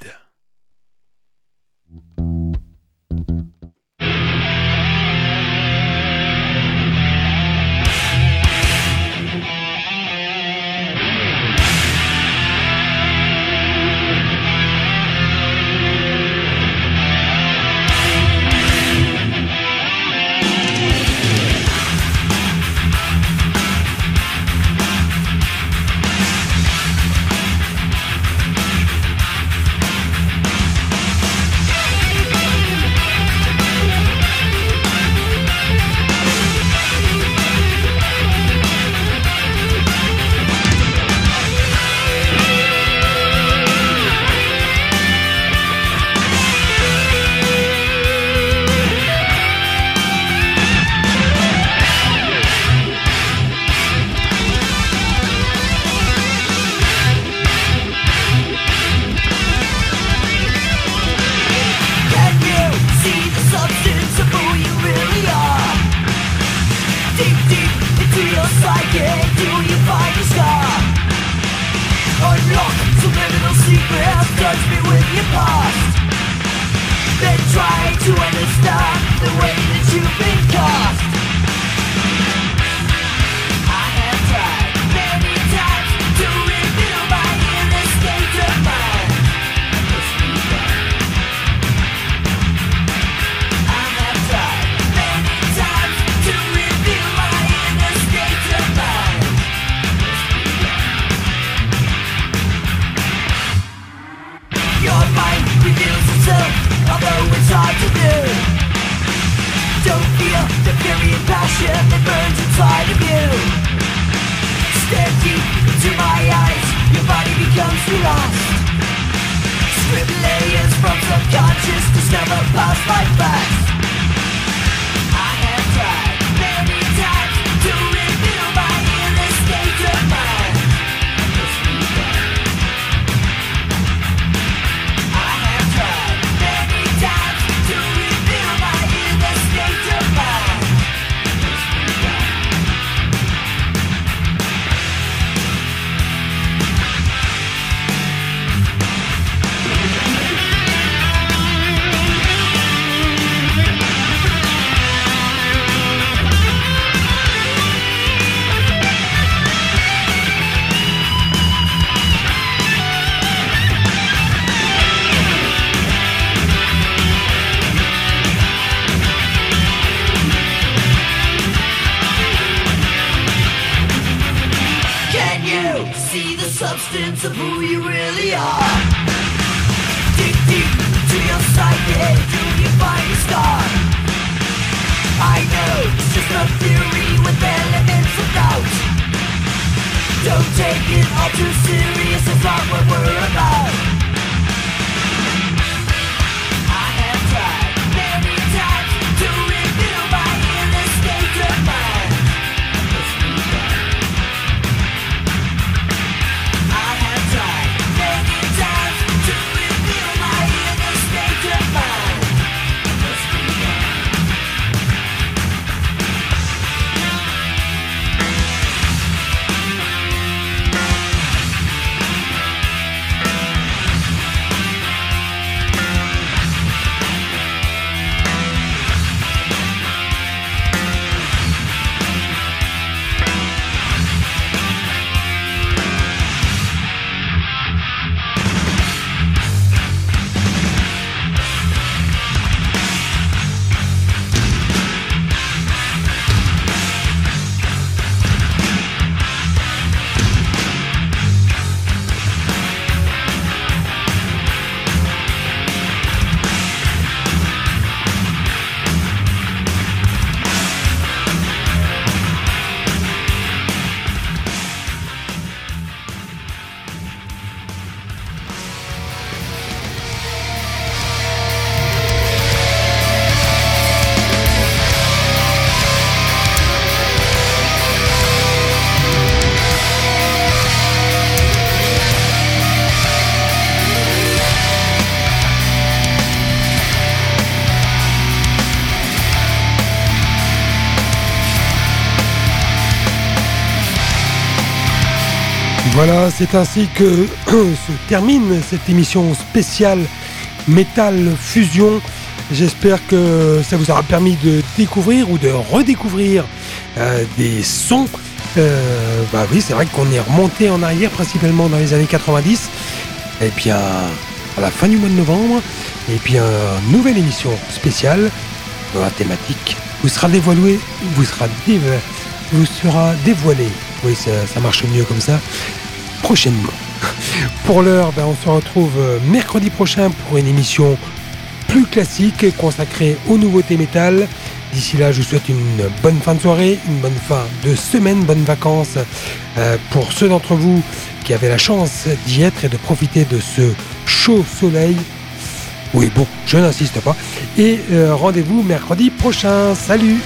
Voilà, c'est ainsi que se termine cette émission spéciale Metal Fusion. J'espère que ça vous aura permis de découvrir ou de redécouvrir euh, des sons. Euh, bah oui, c'est vrai qu'on est remonté en arrière, principalement dans les années 90. Et puis à, à la fin du mois de novembre, et puis une nouvelle émission spéciale dans la thématique vous sera dévoilé, vous sera, dév- vous sera dévoilé. Oui, ça marche mieux comme ça. Prochainement. Pour l'heure, ben, on se retrouve euh, mercredi prochain pour une émission plus classique consacrée aux nouveautés métal. D'ici là, je vous souhaite une bonne fin de soirée, une bonne fin de semaine, bonnes vacances euh, pour ceux d'entre vous qui avaient la chance d'y être et de profiter de ce chaud soleil. Oui, bon, je n'insiste pas. Et euh, rendez-vous mercredi prochain. Salut